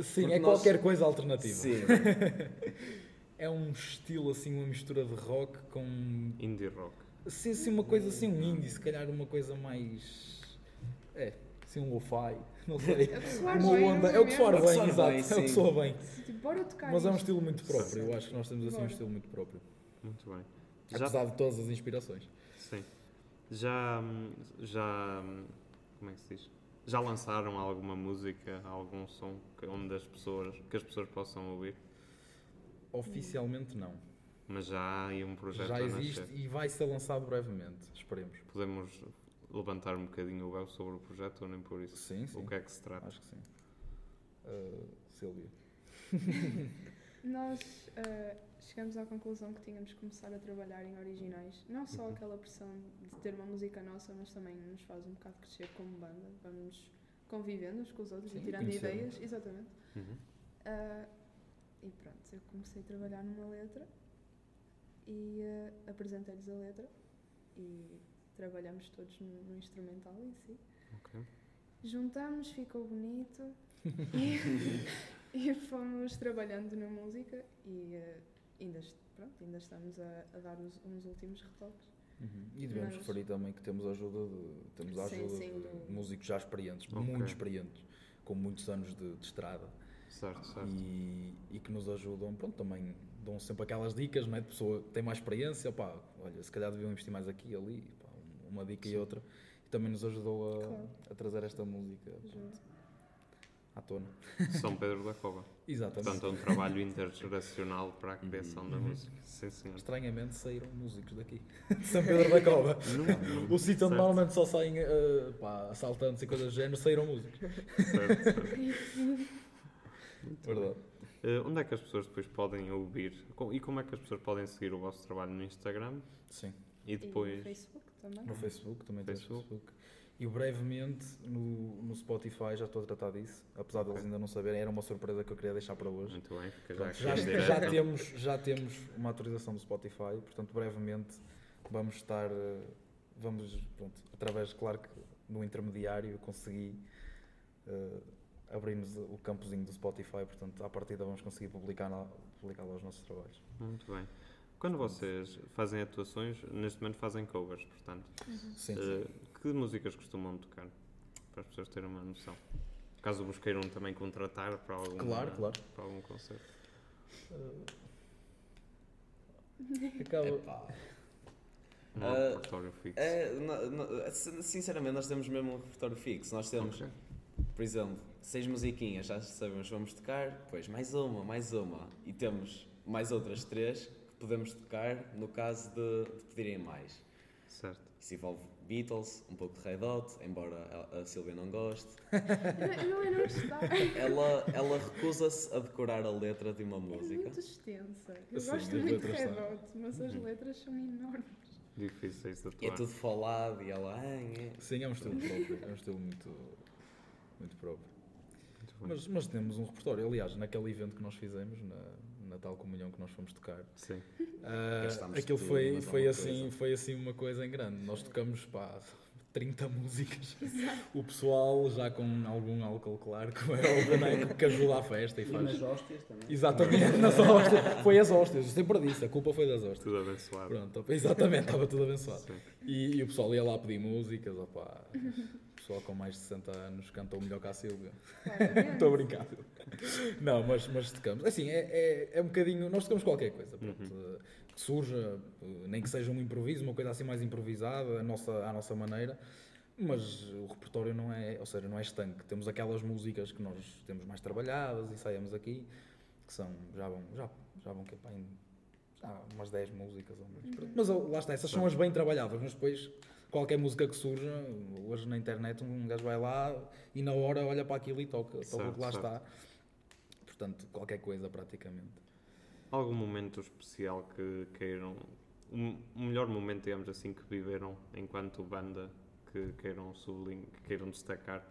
S2: Sim,
S5: Porque
S2: é
S5: nós-
S2: qualquer coisa alternativa.
S5: Sim.
S2: É um estilo assim, uma mistura de rock com.
S1: Indie rock.
S2: Sim, sim, uma coisa assim, um indie, se calhar uma coisa mais. É, assim, um lo-fi, não sei.
S4: É o que soar
S2: Uma
S4: bem,
S2: onda, é o que soar
S5: É
S2: bem, exato,
S5: bem,
S2: é o que
S5: sim.
S2: soa bem.
S4: Tipo, bora tocar
S2: Mas é um
S4: isto.
S2: estilo muito próprio, eu acho que nós temos assim um
S4: Bora.
S2: estilo muito próprio.
S1: Muito bem. Já,
S2: Apesar de todas as inspirações.
S1: sim. Já, hum, já, hum, como é que se diz? Já lançaram alguma música, algum som que, onde as pessoas, que as pessoas possam ouvir?
S2: Oficialmente não.
S1: Mas já há aí um projeto
S2: Já
S1: a
S2: existe
S1: nascer.
S2: e vai ser lançado brevemente, esperemos.
S1: Podemos levantar um bocadinho o véu sobre o projeto ou nem por isso?
S2: Sim, sim.
S1: O que é que se trata?
S2: Acho que sim. Uh, Silvia.
S4: Nós ah, chegamos à conclusão que tínhamos que começar a trabalhar em originais. Não só
S1: Uhum.
S4: aquela pressão de ter uma música nossa, mas também nos faz um bocado crescer como banda. Vamos convivendo uns com os outros
S2: Sim,
S4: e tirando ideias. Exatamente.
S1: Uhum.
S4: Ah, e pronto, eu comecei a trabalhar numa letra e ah, apresentei-lhes a letra e trabalhamos todos no, no instrumental em si.
S1: Ok.
S4: Juntámos, ficou bonito e, e fomos trabalhando na música e ah, ainda, pronto, ainda estamos a, a dar os, uns últimos retoques.
S2: E devemos
S4: Mas-
S2: referir também que temos a ajuda de, temos a
S4: Sim,
S2: ajuda
S4: sim,
S2: de
S4: do-
S2: músicos já experientes,
S1: Ok.
S2: muito experientes, com muitos anos de, de estrada
S1: Certo, certo.
S2: e, e que nos ajudam, pronto, também dão sempre aquelas dicas, não é? De pessoa que tem mais experiência, pá, olha, se calhar deviam investir mais aqui e ali, uma dica e outra. E também nos ajudou a,
S4: Claro.
S2: a trazer esta música
S4: Junto.
S2: à tona.
S1: São Pedro da Cova.
S2: Exatamente.
S1: Portanto, é um trabalho intergeracional para a criação da
S2: Uhum.
S1: música. Sim, senhor.
S2: Estranhamente saíram músicos daqui, de São Pedro da Cova.
S1: Não,
S2: O sítio onde normalmente só saem eh, pá, assaltantes e coisas do género, saíram músicos.
S1: certo, certo.
S2: Verdade.
S1: Eh, onde é que as pessoas depois podem ouvir? E como é que as pessoas podem seguir o vosso trabalho no Instagram?
S2: Sim.
S1: E
S4: E no
S1: depois.
S4: Facebook também.
S2: No Facebook, também
S1: Facebook.
S2: Facebook. E brevemente no, no Spotify já estou a tratar disso, apesar deles
S1: Ok.
S2: ainda não saberem, era uma surpresa que eu queria deixar para hoje.
S1: Muito bem, fica já
S2: já, já
S1: direto.
S2: temos, já temos uma autorização do Spotify, portanto brevemente vamos estar, eh, vamos, pronto, através, claro que no intermediário eu consegui, eh, abrimos o campozinho do Spotify, portanto à partida vamos conseguir publicar, publicar lá os nossos trabalhos.
S1: Muito bem. Quando vocês fazem atuações, neste momento fazem covers, portanto.
S2: Sim,
S1: eh, que músicas costumam tocar? Para as pessoas terem uma noção. Caso vos queiram também contratar para algum,
S2: Claro, claro.
S1: Para algum concerto.
S2: Eh, acaba,
S5: Epá.
S1: Não há
S5: Ah,
S1: repertório fixo.
S5: É, no- sin- sinceramente, nós temos mesmo um repertório fixo. Nós temos,
S1: Ok.
S5: por exemplo, seis musiquinhas, já sabemos, vamos tocar, depois mais uma, mais uma. E temos mais outras três podemos tocar no caso de, de pedirem mais.
S1: Certo.
S5: Isso envolve Beatles, um pouco de Red Hot, embora a, a Silvia não goste.
S4: Eu não, eu não.
S5: Ela, ela recusa-se a decorar a letra de uma
S4: É
S5: música.
S4: muito extensa. Eu
S2: Sim,
S4: gosto muito de Red. Hot, mas as letras são enormes.
S1: Difíceis de
S5: E
S1: atuar.
S5: é tudo falado e ela. "Ah, é."
S2: sim, é um estilo próprio, é um estilo muito, muito próprio.
S1: Muito.
S2: Mas, mas temos um repertório. Aliás, naquele evento que nós fizemos, na, na tal comunhão que nós fomos tocar,
S1: Sim.
S5: Gastámos
S2: aquilo foi, foi, assim, foi assim uma coisa em grande. Nós tocamos pá, 30 músicas. O pessoal já com algum álcool, claro, que é né, que- ajuda à festa e
S6: E nas
S2: faz.
S6: hóstias também.
S2: Exatamente, nas hóstias. Foi as hóstias, eu sempre disse, a culpa foi das hóstias.
S1: Tudo abençoado.
S2: Pronto, exatamente, estava tudo abençoado. E, e o pessoal ia lá pedir músicas, opá. O pessoal com mais de 60 anos cantou melhor que a Silvia. Estou a brincar. Não, mas, mas tocamos. Assim, é, é, é um bocadinho. Nós tocamos qualquer coisa. Pronto, eh, Que surja, eh, nem que seja um improviso, uma coisa assim mais improvisada, a nossa, à nossa maneira. Mas o repertório não é, ou seja, não é estanque. Temos aquelas músicas que nós temos mais trabalhadas e saímos aqui, que são, já vão, já, já vão que é, pá, em há umas 10 músicas ou menos.
S4: Uhum.
S2: Mas lá está, essas são as bem trabalhadas, mas depois qualquer música que surja, hoje na internet um gajo vai lá e na hora olha para aquilo e toca, toca o que lá
S1: certo.
S2: está. Portanto, qualquer coisa praticamente.
S1: Algum momento especial que queiram. Um, um melhor momento, digamos assim, que viveram enquanto banda que queiram sublinhar, que queiram destacar?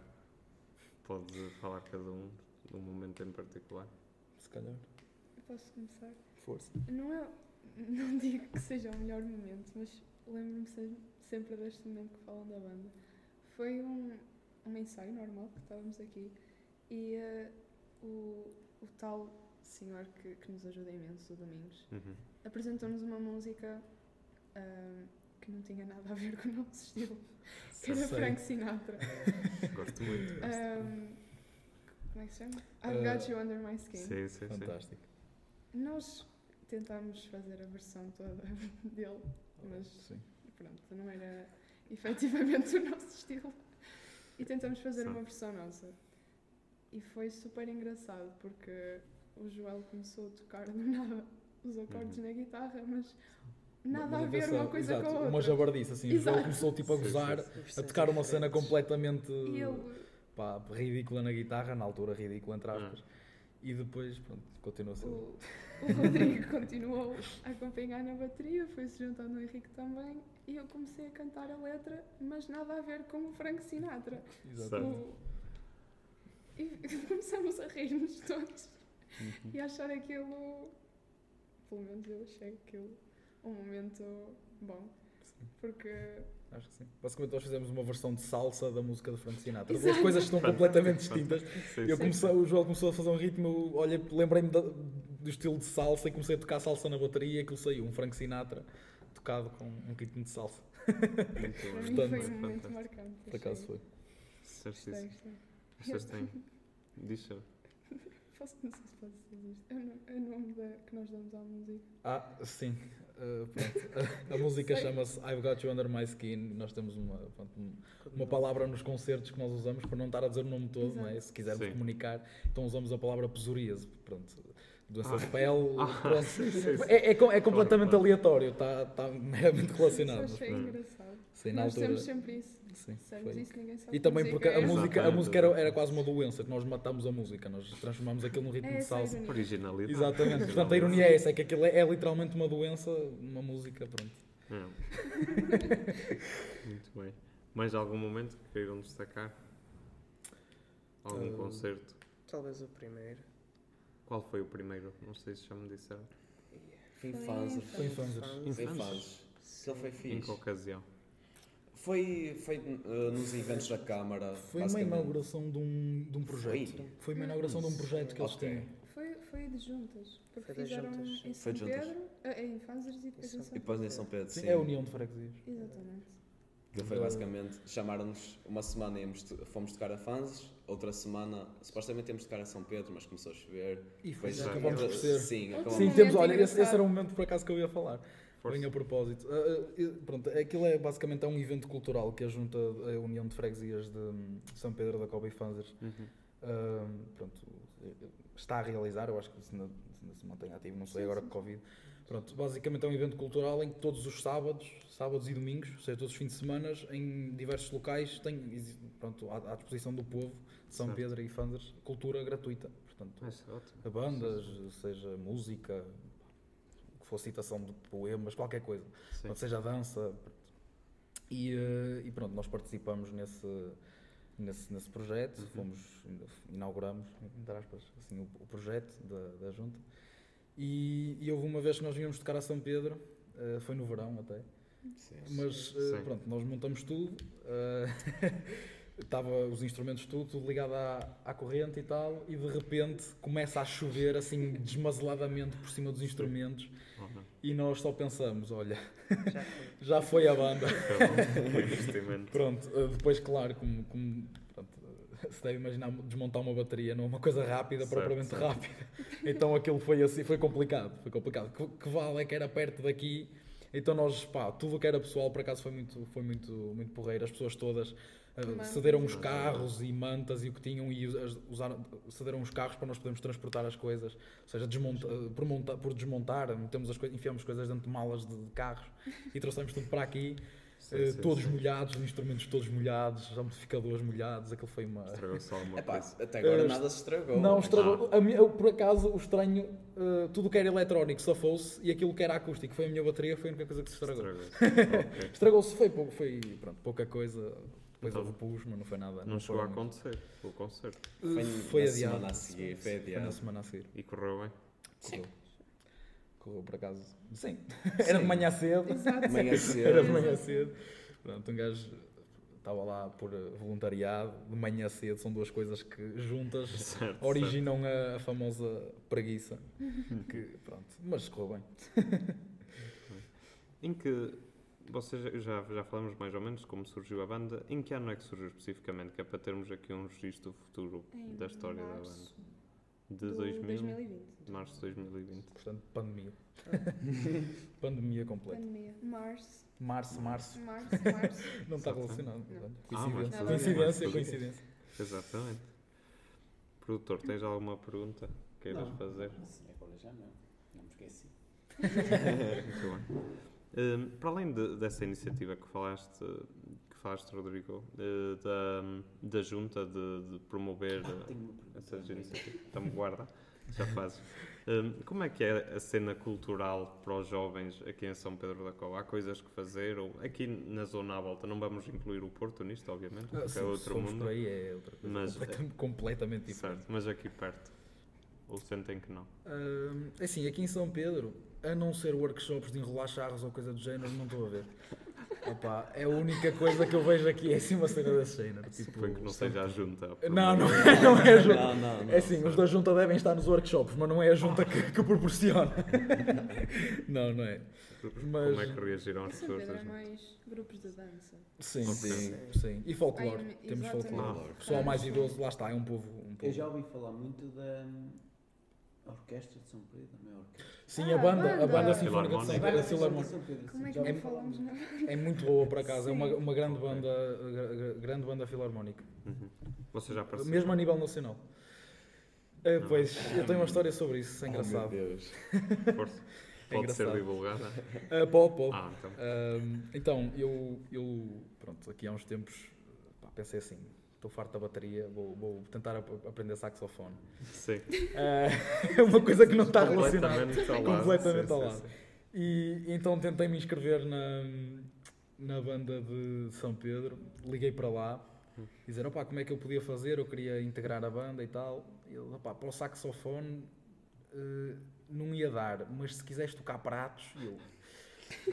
S1: Pode falar cada um de um momento em particular.
S2: Se calhar.
S4: Posso começar?
S2: Força.
S4: Não, é, não digo que seja o melhor momento, mas lembro-me se- sempre deste momento que falam da banda. Foi um, um ensaio normal que estávamos aqui e eh, o, o tal senhor que, que nos ajuda imenso, o Domingos,
S1: Uhum.
S4: apresentou-nos uma música ahm, que não tinha nada a ver com o nosso estilo, que era
S2: Sei.
S4: Frank Sinatra.
S1: Gosto muito.
S4: Ahm, como é que se chama? I've
S2: Eh,
S4: Got You Under My Skin.
S1: Sim, sim, sim.
S2: Fantástico.
S4: Nós tentámos fazer a versão toda dele, mas
S2: Sim.
S4: pronto, não era efetivamente o nosso estilo. E tentamos fazer
S1: Sim.
S4: uma versão nossa. E foi super engraçado porque o Joel começou a tocar do nada os acordes
S1: Uhum.
S4: na guitarra, mas nada
S2: Mas
S4: a ver uma coisa
S2: exato,
S4: com a outra.
S2: Uma jabardice, assim. O Joel
S4: Exato.
S2: começou tipo a
S1: Sim,
S2: gozar,
S1: sim,
S2: a tocar uma cena completamente
S4: E ele,
S2: pá, ridícula na guitarra, na altura ridícula entre
S1: Ah.
S2: aspas. E depois, pronto, continua a ser.
S4: o, o Rodrigo continuou a acompanhar na bateria, foi-se juntando o Henrique também, e eu comecei a cantar a letra, mas nada a ver com o Frank Sinatra.
S2: Exato.
S4: O- E começamos a rir-nos todos
S2: Uhum.
S4: e achar aquilo, pelo menos eu achei aquilo um momento bom, porque
S2: Acho que sim. Basicamente nós fizemos uma versão de salsa da música de Frank Sinatra.
S4: Exato.
S2: As coisas estão completamente distintas.
S1: Sim,
S2: Eu
S1: sim.
S2: comecei, o Joel começou a fazer um ritmo, olhei, lembrei-me da- do estilo de salsa e comecei a tocar salsa na bateria e aquilo saiu, um Frank Sinatra tocado com um ritmo de salsa.
S1: Muito
S4: mim foi
S2: Portanto,
S4: um momento marcante.
S2: Por acaso foi.
S1: Certíssimo.
S4: Gostei, gostei. Posso, não sei se pode dizer isto. É o é o nome da, que nós damos à música.
S2: Ah, sim. Uh, pronto. A, a música chama-se I've Got You Under My Skin. Nós temos uma, pronto, um- uma palavra nos concertos que nós usamos para não estar a dizer o nome todo, não é? Se quisermos
S1: Sim.
S2: comunicar, então usamos a palavra psoríase. Pronto. Doença
S1: Ah.
S2: de pele.
S1: Ah,
S2: pronto.
S1: sim, sim.
S2: É, é com- é completamente
S1: Claro,
S2: aleatório, está tá meramente relacionado.
S4: Isso achei
S2: mas,
S4: engraçado.
S2: Sim,
S4: nós
S2: altura.
S4: temos sempre isso.
S2: Sim,
S4: Dissemos
S2: foi.
S4: isso, ninguém sabe
S2: E também
S4: que
S2: porque a
S4: é.
S2: música, a música era, era quase uma doença, que nós matámos a música, nós transformámos aquilo num ritmo
S4: É
S2: de salsa.
S1: Originalidade.
S2: Exatamente, portanto a ironia é essa, é que aquilo é, é literalmente uma doença, uma música, pronto.
S1: É. Muito bem. Mais algum momento que queiram destacar? Algum
S2: Uh,
S1: concerto?
S3: Talvez o primeiro.
S1: Qual foi o primeiro? Não sei se já me disseram.
S5: Foi em
S4: Foi em
S5: Fanzas.
S2: Foi em Fanzas.
S5: Foi em?
S1: Fanzas.
S5: Aquele foi
S1: Em
S5: fixe.
S1: que ocasião?
S5: Foi, foi uh, nos eventos da Câmara.
S2: Foi uma inauguração de um, de um projeto.
S5: Foi?
S2: Foi uma inauguração de um projeto que eles
S5: Ok.
S2: tinham.
S4: Foi, foi de juntas. Porque
S3: Foi
S4: fizeram
S3: juntas.
S4: em
S5: Foi
S4: São. Pedro, eh, em Fanzas e depois em
S3: Em
S4: São
S5: E depois em
S4: Pedro.
S5: São Pedro,
S2: Sim,
S5: sim.
S2: é a União de Freguesias.
S4: Exatamente.
S5: Que foi basicamente, chamaram-nos uma semana íamos fomos tocar a Fanzas, outra semana supostamente íamos tocar a São Pedro, mas começou a chover.
S2: E
S5: Depois
S1: já
S2: acabamos por ser.
S5: Sim, acabamos
S2: Sim, temos, olha, esse, esse era o momento por acaso que eu ia falar.
S1: Força.
S2: Bem a propósito. E- pronto, aquilo é basicamente é um evento cultural que a junta a União de Freguesias de hum, São Pedro da Cova e Fanzas
S1: Uhum.
S2: ah, pronto, está a realizar, eu acho que se ainda ainda se mantém ativo, não sei
S4: Sim,
S2: agora
S4: sim.
S2: com Covid. Pronto, basicamente é um evento cultural em que todos os sábados, sábados e domingos, ou seja, todos os fins de semana, em diversos locais, tem pronto, à, à disposição do povo de São
S1: Certo.
S2: Pedro e Fanzas, cultura gratuita. Portanto,
S1: Isso é
S2: a bandas, seja música, for citação de poemas, qualquer coisa,
S1: Sim.
S2: Seja dança. E, eh, e pronto, nós participamos nesse, nesse, nesse projeto,
S1: Uhum.
S2: fomos, inauguramos, entre aspas, assim, o, o projeto da, da junta. E, e houve uma vez que nós vínhamos tocar a São Pedro, eh, foi no verão até,
S5: Sim.
S2: mas eh,
S1: Sim.
S2: pronto, nós montamos tudo, eh, estava os instrumentos tudo, tudo ligado à, à corrente e tal, e de repente começa a chover assim desmazeladamente por cima dos instrumentos
S1: Uhum.
S2: e nós só pensamos, olha,
S3: Já foi.
S2: já foi a banda.
S1: Acabou o investimento.
S2: Pronto, eh, depois claro, como, como pronto, se deve imaginar desmontar uma bateria não é uma coisa rápida,
S1: Certo,
S2: propriamente
S1: certo.
S2: rápida. Então aquilo foi assim, foi complicado, foi complicado. Que, que vale é que era perto daqui, então nós, pá, tudo o que era pessoal por acaso foi muito, foi muito, muito porreiro, as pessoas todas Uh,
S4: Mantas.
S2: cederam os carros e mantas e o que tinham e us- usaram, cederam os carros para nós podermos transportar as coisas. Ou seja, desmonta, uh, por, monta- por desmontar, metemos as coi- enfiamos coisas dentro de malas de, de carros e trouxemos tudo para aqui,
S1: Sim,
S2: uh,
S1: sim,
S2: todos
S1: sim.
S2: molhados, instrumentos todos molhados, amplificadores molhados. Aquilo foi uma.
S1: Estragou-se alguma
S5: Epá,
S1: coisa.
S5: até agora
S2: Uh,
S5: nada se estragou.
S2: Não, estragou. A minha- eu, por acaso, o estranho, uh, tudo que era eletrónico safou-se e aquilo que era acústico, foi a minha bateria, foi a única coisa que se estragou.
S1: Estragou-se. Ok.
S2: Estragou-se, foi, pouco, foi pronto, pouca coisa. Depois
S1: Então,
S2: houve pus, mas não foi nada.
S1: Não chegou a acontecer o concerto.
S5: Foi,
S2: Foi
S5: na
S2: adiado.
S5: semana a seguir, foi
S2: Foi na
S5: adiado.
S2: semana a seguir.
S1: E correu bem.
S2: Correu. Correu por acaso. Sim. Era de manhã cedo.
S4: Exato.
S5: Manhã cedo.
S2: Era de manhã cedo. Pronto, um gajo estava lá por voluntariado, de manhã cedo, são duas coisas que juntas
S1: Certo,
S2: originam a, a famosa preguiça. Que, pronto, mas correu bem.
S1: Em que vocês já, já falamos mais ou menos como surgiu a banda. Em que ano é que surgiu especificamente? Que é para termos aqui um registro futuro
S4: Em
S1: da história da
S4: março
S1: banda. De
S4: do
S1: 2000,
S4: 2020.
S1: março de 2020.
S2: Portanto, pandemia. pandemia completa.
S4: Pandemia. Março.
S2: Março, março.
S4: Março, março.
S2: Não está relacionado.
S4: Não.
S1: Ah,
S2: Coincidência. coincidência, coincidência.
S1: Exatamente. Produtor, tens alguma pergunta que queiras
S6: Não.
S1: fazer?
S6: Sim, agora já não. Não me esqueci.
S1: Muito bem. Hum, para além de- dessa iniciativa que falaste, que falaste Rodrigo, eh, da, da junta de, de promover
S6: Ah,
S1: essas iniciativas, então guarda, já fazes. Hum, como é que é a cena cultural para os jovens aqui em São Pedro da Cova? Há coisas que fazer? Ou aqui na zona à volta, não vamos incluir o Porto nisto, obviamente,
S2: Ah,
S1: porque
S2: sim,
S1: é outro mundo.
S2: por aí é outra coisa.
S1: Mas,
S2: completamente, completamente diferente.
S1: Certo, mas aqui perto. Ou sentem que não?
S2: Hum, assim, aqui em São Pedro, a não ser workshops de enrolar charros ou coisa do género, não estou a ver. Opa, é a única coisa que eu vejo aqui é assim uma cena desse género. Tipo,
S1: que não seja a junta.
S2: Não, não é, não é a junta.
S5: Não, não, não.
S2: É assim, os da junta devem estar nos workshops, mas não é a junta que, que proporciona. Não, não é. mas-
S1: Como é que reagiram as
S4: São
S1: pessoas
S4: Pedro
S1: da
S4: é mais grupos de dança.
S2: Sim, sim, sim. E folclore.
S4: Ai,
S2: Temos folclore.
S1: Ah.
S2: O pessoal mais idoso, lá está, é um povo. Um
S6: Eu
S2: povo.
S6: já ouvi falar muito da hum, Orquestra de São Pedro, não é orquestra?
S2: Sim,
S4: Ah,
S2: a banda, a
S4: banda.
S2: Sinfónica de São
S1: Filarmónica.
S2: Pedro, a Filarmónica.
S4: Como é que falamos
S6: muito.
S4: na
S2: É muito boa, por acaso. É uma, uma grande banda, gra- gra- grande banda filarmónica.
S1: Uhum. Vocês já?
S2: Mesmo a nível nacional. É,
S1: Não.
S2: pois, eu tenho uma história sobre isso, isso é
S5: Oh,
S2: engraçado.
S5: meu Deus.
S1: Força.
S2: É
S1: Pode ser divulgada?
S2: Ah, pode, pode.
S1: Ah, então.
S2: Ahm, então, eu, eu, pronto, aqui há uns tempos, pá, pensei assim, estou farto da bateria, vou, vou tentar ap- aprender saxofone.
S1: Sim.
S2: Ah, é uma coisa que não está relacionada.
S1: Completamente ao lado.
S2: Completamente ao lado. E então tentei me inscrever na, na banda de São Pedro, liguei para lá, dizer, opá, como é que eu podia fazer, eu queria integrar a banda e tal. E ele, opá, para o saxofone eh, não ia dar, mas se quiseres tocar pratos, e eu...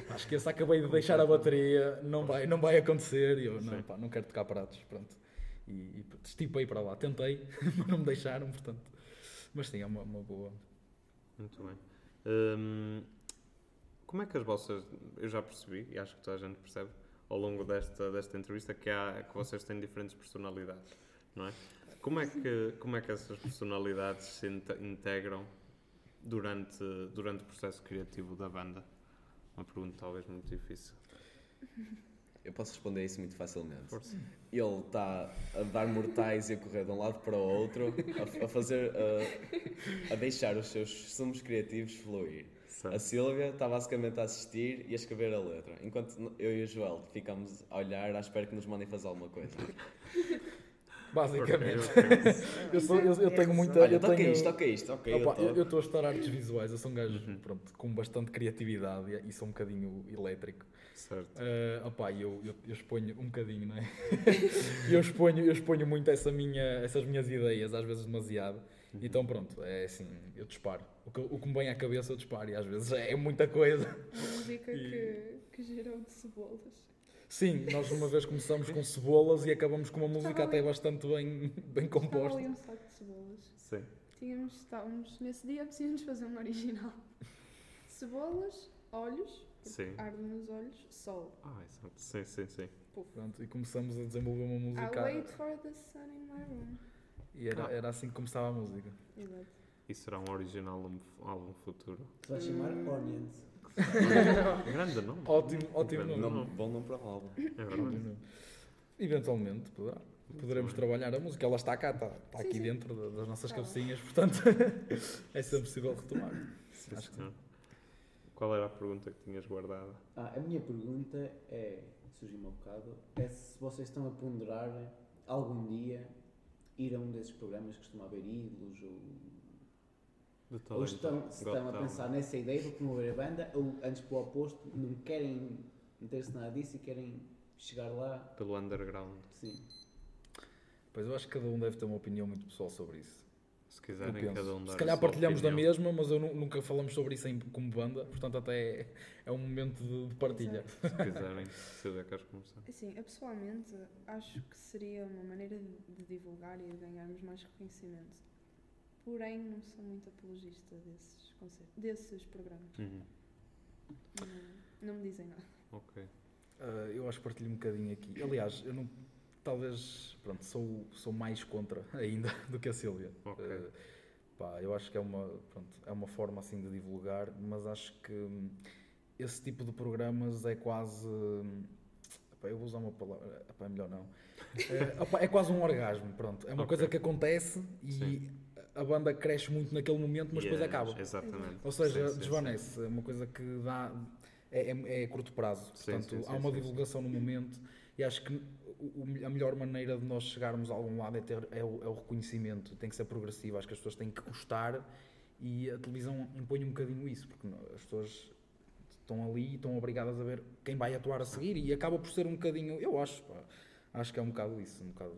S2: "Pá, Esqueça, acabei de deixar a bateria, não vai, não vai acontecer. E eu, não, pá, não quero tocar pratos, pronto. E, e estipei para lá, tentei, mas não me deixaram, portanto. Mas sim, é uma, uma boa.
S1: Muito bem. Hum, como é que as vossas. Eu já percebi, e acho que toda a gente percebe, ao longo desta, desta entrevista, que, há, que vocês têm diferentes personalidades, não é? Como é que, como é que essas personalidades se inte- integram durante, durante o processo criativo da banda? Uma pergunta talvez muito difícil.
S5: Eu posso responder isso muito facilmente.
S1: Força.
S5: Ele está a dar mortais e a correr de um lado para o outro, a, a fazer. A, a deixar os seus sumos criativos fluir. A
S1: Certo.
S5: Silvia está basicamente a assistir e a escrever a letra, enquanto eu e o Joel ficamos a olhar à espera que nos mandem fazer alguma coisa.
S2: Basicamente. Eu, sou- eu- eu tenho muita.
S5: Olha,
S2: eu
S5: toca
S2: tenho,
S5: isto, toca isto, ok. eu
S2: Opa, eu estou a estudar artes visuais, eu sou um gajo
S1: Uhum.
S2: pronto, com bastante criatividade e, sou um bocadinho elétrico.
S1: Certo.
S2: Eh, opa, eu, eu, eu exponho um bocadinho, não é? eu, exponho, eu exponho muito essa minha, essas minhas ideias, às vezes demasiado.
S1: Uhum.
S2: Então pronto, é assim, eu disparo. O que, o que me vem à cabeça eu disparo e às vezes é muita coisa.
S4: A música
S2: E-
S4: que, que gerou de cebolas.
S2: Sim, nós uma vez começamos com cebolas e acabamos com uma música
S4: Estava
S2: até
S4: ali-
S2: bastante bem, bem
S4: Estava
S2: composta.
S4: ali um saco de cebolas.
S1: Sim.
S4: Tínhamos, estávamos, nesse dia precisamos fazer um original. Cebolas, olhos,
S1: Sim.
S4: arde nos olhos, sol.
S1: Ah, exato. Sim, sim, sim.
S2: Pronto, e começamos a desenvolver uma
S4: I
S2: música.
S4: wait for the sun in my room.
S2: E era,
S1: Ah.
S2: era assim que começava a música.
S4: Exato.
S1: Isso será um original álbum, álbum futuro.
S6: Se vai chamar
S2: Hum.
S6: Onions.
S1: Grande nome.
S2: Ótimo, ótimo
S1: Grande
S2: nome.
S5: Nome- bom nome para o álbum.
S1: É verdade.
S2: Eventualmente, poderá. Poderemos trabalhar a música. Ela está cá, está, está
S4: Sim,
S2: aqui
S4: sim.
S2: dentro da- das nossas
S4: lá.
S2: cabecinhas, portanto é sempre possível retomar.
S1: Sim,
S2: Acho que.
S1: Qual era a pergunta que tinhas guardada?
S6: Ah, a minha pergunta é, surgiu-me um bocado, é se vocês estão a ponderar algum dia ir a um desses programas que costuma haver ídolos ou, ou estão, se
S1: Got
S6: estão a
S1: Talent.
S6: pensar nessa ideia de promover a banda ou antes para o oposto, não querem meter-se nada disso e querem chegar lá,
S1: Pelo underground.
S6: sim.
S2: Pois eu acho que cada um deve ter uma opinião muito pessoal sobre isso.
S1: Se
S2: Eu
S1: quiserem, cada um dar
S2: Se calhar partilhamos da mesma, mas eu nu- nunca falamos sobre isso em, como banda, portanto até é, é um momento de, de partilha.
S1: Se quiserem, Silvia, queres começar?
S4: Assim, eu pessoalmente acho que seria uma maneira de divulgar e de ganharmos mais reconhecimento. Porém, não sou muito apologista desses, conce- desses programas.
S1: Uhum.
S4: Não, não me dizem nada.
S1: Ok.
S2: Ah, eu acho que partilho um bocadinho aqui. Aliás, eu não. Talvez, pronto, sou, sou mais contra ainda do que a Sílvia.
S1: Ok.
S2: Ah, pá, eu acho que é uma, pronto, é uma forma assim de divulgar, mas acho que esse tipo de programas é quase. epá, eu vou usar uma palavra. epá, é melhor não. É, opá, é quase um orgasmo, pronto. É uma
S1: Ok.
S2: coisa que acontece e
S1: Sim.
S2: A banda cresce muito naquele momento, mas depois
S1: Yes,
S2: acaba.
S1: Exatamente.
S2: Ou seja,
S1: Sim, sim,
S2: desvanece. É uma coisa que dá. É, é, é a curto prazo.
S1: Sim,
S2: Portanto,
S1: sim, sim,
S2: há uma
S1: sim,
S2: divulgação no momento e acho que a melhor maneira de nós chegarmos a algum lado é, ter, é, o, é o reconhecimento. Tem que ser progressivo. Acho que as pessoas têm que gostar e a televisão impõe um bocadinho isso, porque as pessoas estão ali e estão obrigadas a ver quem vai atuar a seguir e acaba por ser um bocadinho. Eu acho, pá, acho que é um bocado isso, um bocado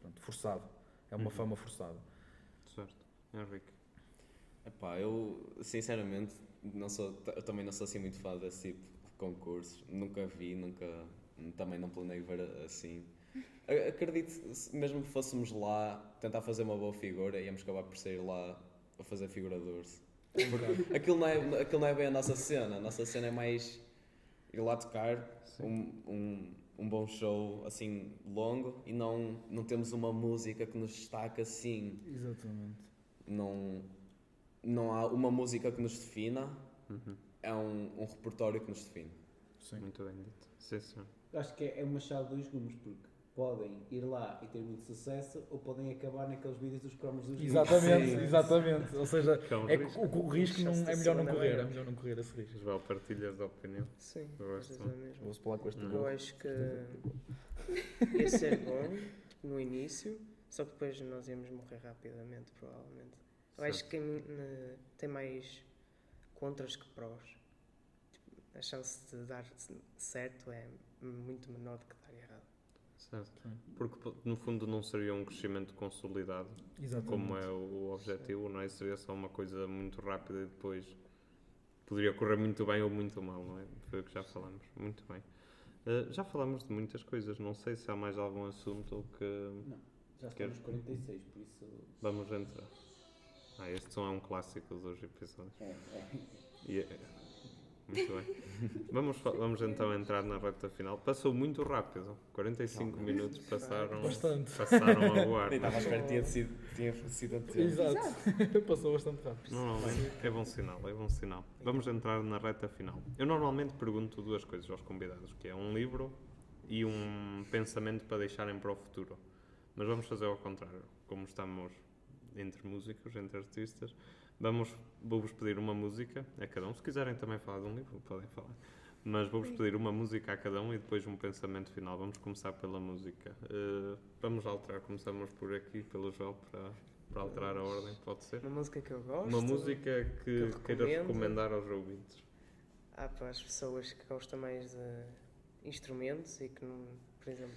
S2: pronto, forçado. É uma
S1: Uhum.
S2: fama forçada.
S1: Henrique.
S5: Epá, eu sinceramente não sou, eu também não sou assim muito fã desse tipo de concursos. Nunca vi, nunca também não planeio ver assim. Acredito, mesmo que fôssemos lá tentar fazer uma boa figura, íamos acabar por sair lá a fazer figuradores. Porque aquilo não, é, aquilo não é bem a nossa cena. A nossa cena é mais ir lá tocar um, um, um bom show assim longo e não, não temos uma música que nos destaca assim
S2: Exatamente.
S5: Não, não há uma música que nos defina,
S1: Uhum.
S5: é um, um repertório que nos define.
S2: Sim.
S1: Muito bem dito. Sim, senhor.
S6: Acho que é é uma chave de dois gumes, porque podem ir lá e ter muito sucesso ou podem acabar naqueles vídeos dos cromos dos
S2: Exatamente,
S5: Sim.
S2: exatamente. Ou seja,
S1: é
S2: é
S1: risco.
S2: o, o risco não, é melhor não correr, é melhor não correr esse risco.
S1: Joel, partilhas da opinião.
S3: Sim, é.
S2: Vou-se falar com este.
S3: Eu acho que ia ser bom no início, só que depois nós íamos morrer rapidamente, provavelmente. Eu acho
S1: Certo.
S3: que tem mais contras que prós. Tipo, a chance de dar certo é muito menor do que dar errado.
S1: Certo. Porque no fundo não seria um crescimento consolidado,
S2: Exatamente.
S1: como é o objetivo, não é? Seria só uma coisa muito rápida e depois poderia correr muito bem ou muito mal, não é? Foi o que já falamos. Muito bem. Eh, já falamos de muitas coisas, não sei se há mais algum assunto que
S6: Já
S1: Quero-
S6: estamos 46, por isso.
S1: vamos entrar. Ah, este som é um clássico dos episódios.
S6: É, é.
S1: E é- Muito bem. Vamos, vamos então entrar na reta final. Passou muito rápido. 45 minutos passaram,
S2: Bastante.
S1: passaram a voar.
S5: Nem estava à espera que tinha sido, tinha sido tempo.
S2: Exato. Passou bastante rápido.
S1: Normalmente é bom sinal, é bom sinal. Vamos entrar na reta final. Eu normalmente pergunto duas coisas aos convidados, que é um livro e um pensamento para deixarem para o futuro. Mas vamos fazer ao contrário. Como estamos entre músicos, entre artistas, vamos, vou-vos pedir uma música a cada um. Se quiserem também falar de um livro, podem falar. Mas vou-vos pedir uma música a cada um e depois um pensamento final. Vamos começar pela música. Eh, vamos alterar, começamos por aqui, pelo João, para, para alterar a ordem, pode ser?
S3: Uma música que eu gosto.
S1: Uma música que,
S3: que
S1: queiras recomendar aos ouvintes.
S3: Há para as pessoas que gostam mais de instrumentos e que não, por exemplo,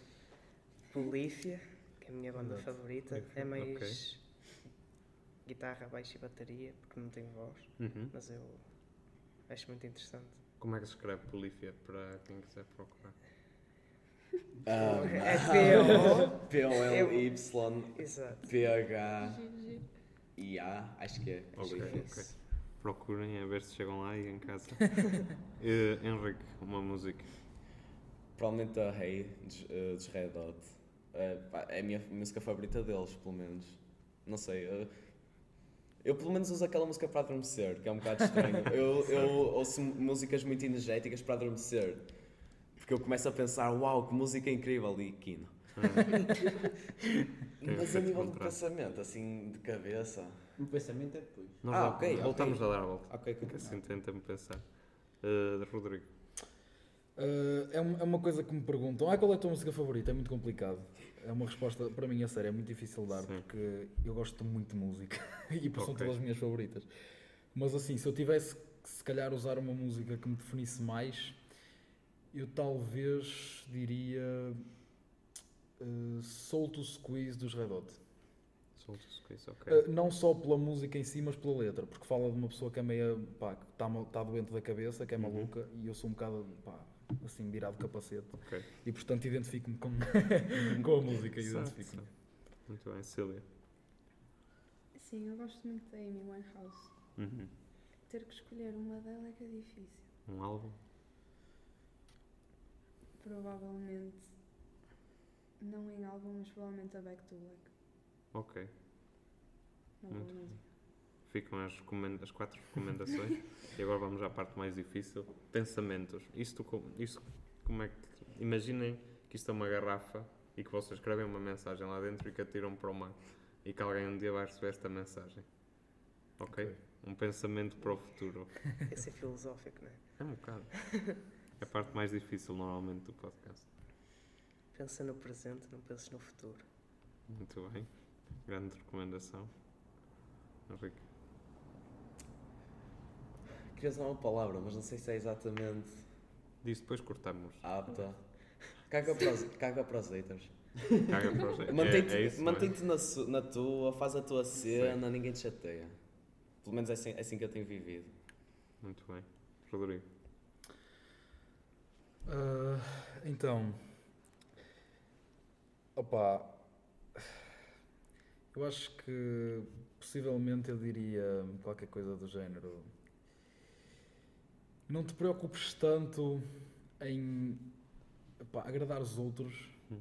S3: Polífia, que é a minha banda
S2: Exato.
S3: favorita,
S1: Polífia,
S3: é mais guitarra, baixo e bateria, porque não tem voz,
S1: Uhum.
S3: mas eu acho muito interessante.
S1: Como é que se escreve Polífia para quem quiser procurar?
S5: Ah,
S3: É P.O.
S5: P-O-L-Y
S3: Exato.
S5: P-H
S4: Giro, giro.
S5: e A, acho que é.
S3: Acho
S1: Ok,
S3: que é
S1: ok.
S3: isso.
S1: Procurem a ver se chegam lá e em casa. Eh, Henrique, uma música.
S5: Provavelmente a Hey dos, eh, dos Red Hot. Eh, é a minha música favorita deles, pelo menos. Não sei. eh, eu pelo menos uso aquela música para adormecer, que é um bocado estranho. eu, eu ouço músicas muito energéticas para adormecer. Porque eu começo a pensar, uau, que música incrível, e Kino. Mas a nível de pensamento, assim, de cabeça.
S6: O pensamento é depois.
S1: Nós
S5: Ah, ok,
S1: voltamos
S5: ok.
S1: a dar a volta.
S5: Ok,
S1: Que assim tenta-me pensar. Uh, Rodrigo.
S2: Uh, é, uma, é uma coisa que me perguntam: ah, qual é a tua música favorita? É muito complicado. É uma resposta, para mim, a sério, é muito difícil de dar
S1: Sim.
S2: porque eu gosto muito de música e são
S1: Ok.
S2: todas as minhas favoritas. Mas assim, se eu tivesse que se calhar usar uma música que me definisse mais, eu talvez diria uh, Soul to Squeeze dos Red Hot.
S1: Isso, ok.
S2: Uh, não só pela música em si, mas pela letra, porque fala de uma pessoa que é meia, pá, que está tá doente da cabeça, que é
S1: Uhum.
S2: maluca, e eu sou um bocado, pá, assim, virado de capacete.
S1: Ok.
S2: E portanto identifico-me com, com a música. Identifico-me.
S1: Muito bem, Cília.
S4: Sim, eu gosto muito da Amy Winehouse.
S1: Uhum.
S4: Ter que escolher uma dela é que é difícil.
S1: Um álbum?
S4: Provavelmente, não em álbum, mas provavelmente a Back to Black.
S1: Ok. Muito bem.
S4: música.
S1: Ficam as, recomenda- as quatro recomendações. e agora vamos à parte mais difícil. Pensamentos. Isto, isto como é que... Imaginem que isto é uma garrafa e que vocês escrevem uma mensagem lá dentro e que atiram para o mar. E que alguém um dia vai receber esta mensagem. Ok?
S2: Ok.
S1: Um pensamento para o futuro.
S3: Esse é filosófico, não é?
S1: É um bocado. É a parte mais difícil normalmente do podcast.
S3: Pensa no presente, não penses no futuro.
S1: Muito bem. Grande recomendação. Henrique.
S5: Queria usar uma palavra, mas não sei se é exatamente
S1: Diz depois cortamos.
S5: apta. Caga para os, caga para os haters.
S1: Caga para os- é-
S5: Mantém-te
S1: é isso, é?
S5: mantém-te na, na tua, faz a tua cena, ninguém te chateia. Pelo menos é assim, é assim que eu tenho vivido.
S1: Muito bem. Rodrigo.
S2: Ah, então, opa, eu acho que possivelmente eu diria qualquer coisa do género. Não te preocupes tanto em epá, agradar os outros,
S1: Hum.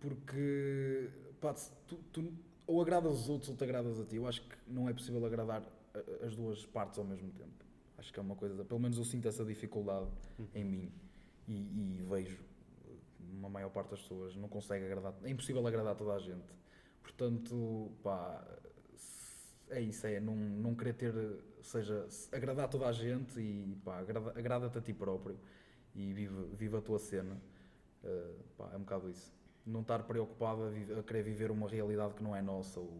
S2: porque pá, tu, tu ou agradas os outros ou te agradas a ti. Eu acho que não é possível agradar as duas partes ao mesmo tempo. Acho que é uma coisa, pelo menos eu sinto essa dificuldade
S1: Hum.
S2: em mim e, e vejo uma maior parte das pessoas não consegue agradar, é impossível agradar toda a gente. Portanto, pá, é isso, é não, não querer ter, seja, se- agradar toda a gente e pá, agrada- agrada-te a ti próprio e vive, vive a tua cena. Uh, pá, é um bocado isso. Não estar preocupado a, a querer viver uma realidade que não é nossa. Ou,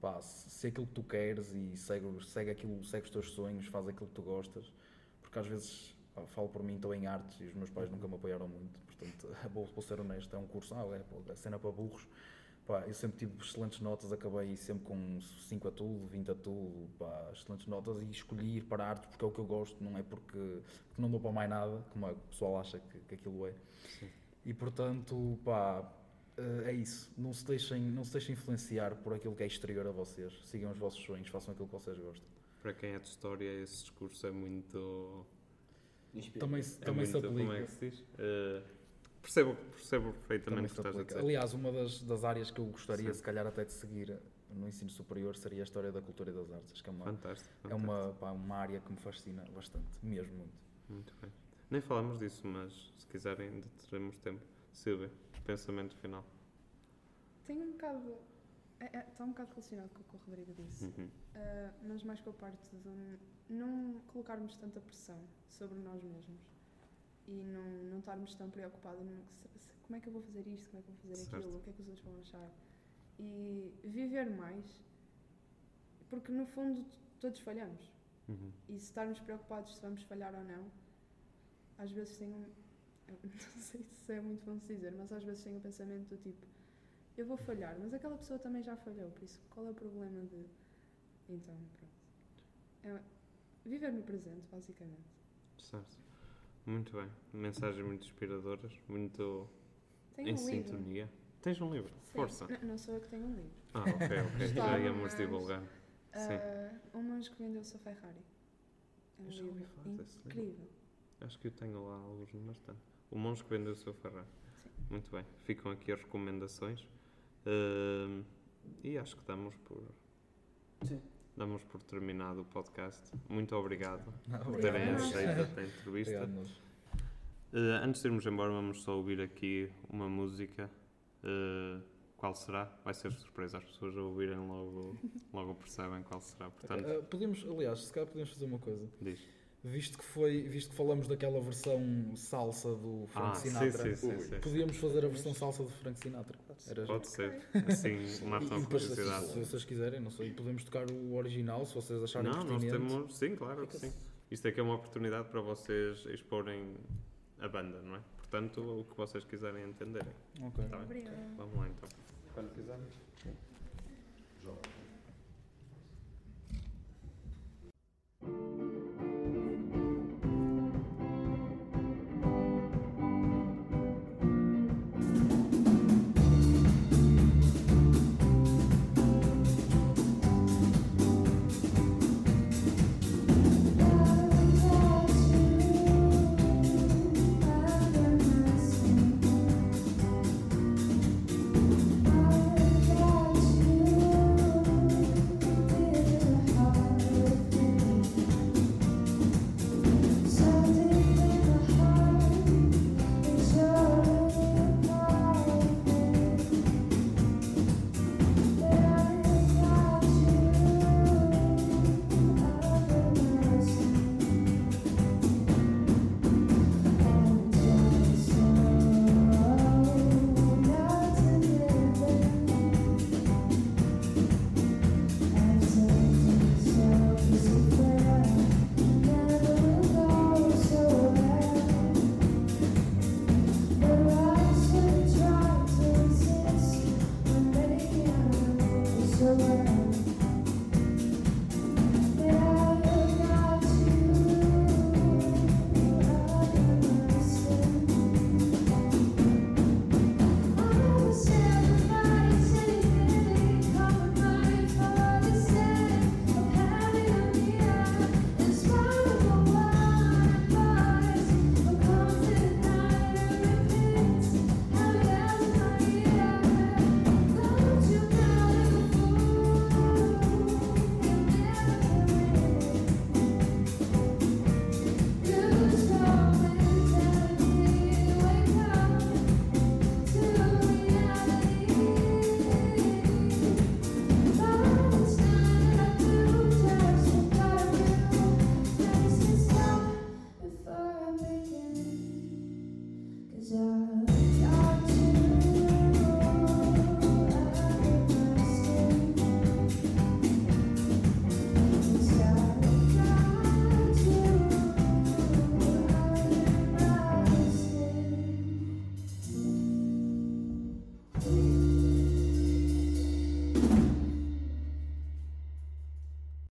S2: pá, se aquilo que tu queres e segue, segue, aquilo, segue os teus sonhos, faz aquilo que tu gostas. Porque às vezes, pá, falo por mim, estou em artes e os meus pais nunca me apoiaram muito. Portanto, vou, vou ser honesto, é um curso, ah, é, é cena para burros. Pá, eu sempre tive excelentes notas, acabei sempre com 5 a tudo, 20 a tudo, pá, excelentes notas e escolhi ir para artes porque é o que eu gosto, não é porque, porque não dou para mais nada, como o pessoal acha que, que aquilo é. E portanto, pá, eh, é isso. Não se, deixem, não se deixem influenciar por aquilo que é exterior a vocês. Sigam os vossos sonhos, façam aquilo que vocês gostam.
S1: Para quem é de história, esse discurso é muito.
S6: Inspira.
S2: Também, se-
S1: É
S2: também se
S1: muito
S2: aplica.
S1: como é que se diz? Eh, percebo, percebo perfeitamente o que estás a dizer.
S2: Aliás, uma das, das áreas que eu gostaria,
S1: Sim.
S2: se calhar, até de seguir no ensino superior seria a história da cultura e das artes. Acho que é uma,
S1: Fantástico.
S2: é
S1: fantástico.
S2: uma, pá, uma área que me fascina bastante, mesmo muito.
S1: Muito bem. Nem falamos disso, mas se quiserem, ainda teremos tempo. Silvia, pensamento final.
S4: Tem um bocado. é- é- Está um bocado relacionado com o que o Rodrigo disse.
S1: Uhum.
S4: Uh, mas mais com a parte de não colocarmos tanta pressão sobre nós mesmos e não, não estarmos tão preocupados no como é que eu vou fazer isto, como é que eu vou fazer
S1: Certo.
S4: aquilo, o que é que os outros vão achar. E viver mais, porque no fundo todos falhamos.
S1: Uhum.
S4: E se estarmos preocupados se vamos falhar ou não, às vezes tenho. um- Não sei se é muito bom dizer, mas às vezes tenho o pensamento do tipo: eu vou falhar, mas aquela pessoa também já falhou, por isso qual é o problema de. Então, pronto. É viver no presente, basicamente.
S1: Certo. Muito bem. Mensagens muito inspiradoras, muito
S4: Tenho
S1: em
S4: um livro.
S1: sintonia. Tens um livro?
S4: Sim.
S1: Força.
S4: Não, não sou eu que tenho um livro.
S1: Ah, ok, ok. Já íamos divulgar.
S4: Ah, um monge que vendeu o seu Ferrari. É um livro
S1: livro.
S4: incrível.
S1: Acho que eu tenho lá alguns no bastante. O monge que vendeu o seu Ferrari.
S4: Sim.
S1: Muito bem. Ficam aqui as recomendações. Ahm, e acho que damos por,
S6: Sim.
S1: Damos por terminado o podcast. Muito obrigado por
S4: Obrigada.
S1: terem aceito a entrevista.
S2: Obrigado.
S1: Eh, antes de irmos embora, vamos só ouvir aqui uma música. Eh, qual será? Vai ser surpresa, as pessoas a ouvirem logo, logo percebem qual será. Portanto,
S2: Eh, podemos, aliás, se calhar podemos fazer uma coisa.
S1: diz.
S2: Visto que, foi, visto que falamos daquela versão salsa do Frank
S1: Ah,
S2: Sinatra,
S1: sim, sim, sim.
S2: podíamos fazer a versão salsa do Frank Sinatra. Era
S1: Pode ser. Assim, mata
S2: E
S1: a
S2: depois, se,
S1: curiosidade.
S2: se vocês quiserem, não sei, podemos tocar o original, se vocês acharem
S1: Não, nós
S2: pertinente.
S1: temos. Sim, claro que sim. Isto aqui é uma oportunidade para vocês exporem a banda, não é? Portanto, o que vocês quiserem entenderem.
S2: Ok.
S1: Tá. Vamos lá então. Quando quiserem.
S7: João.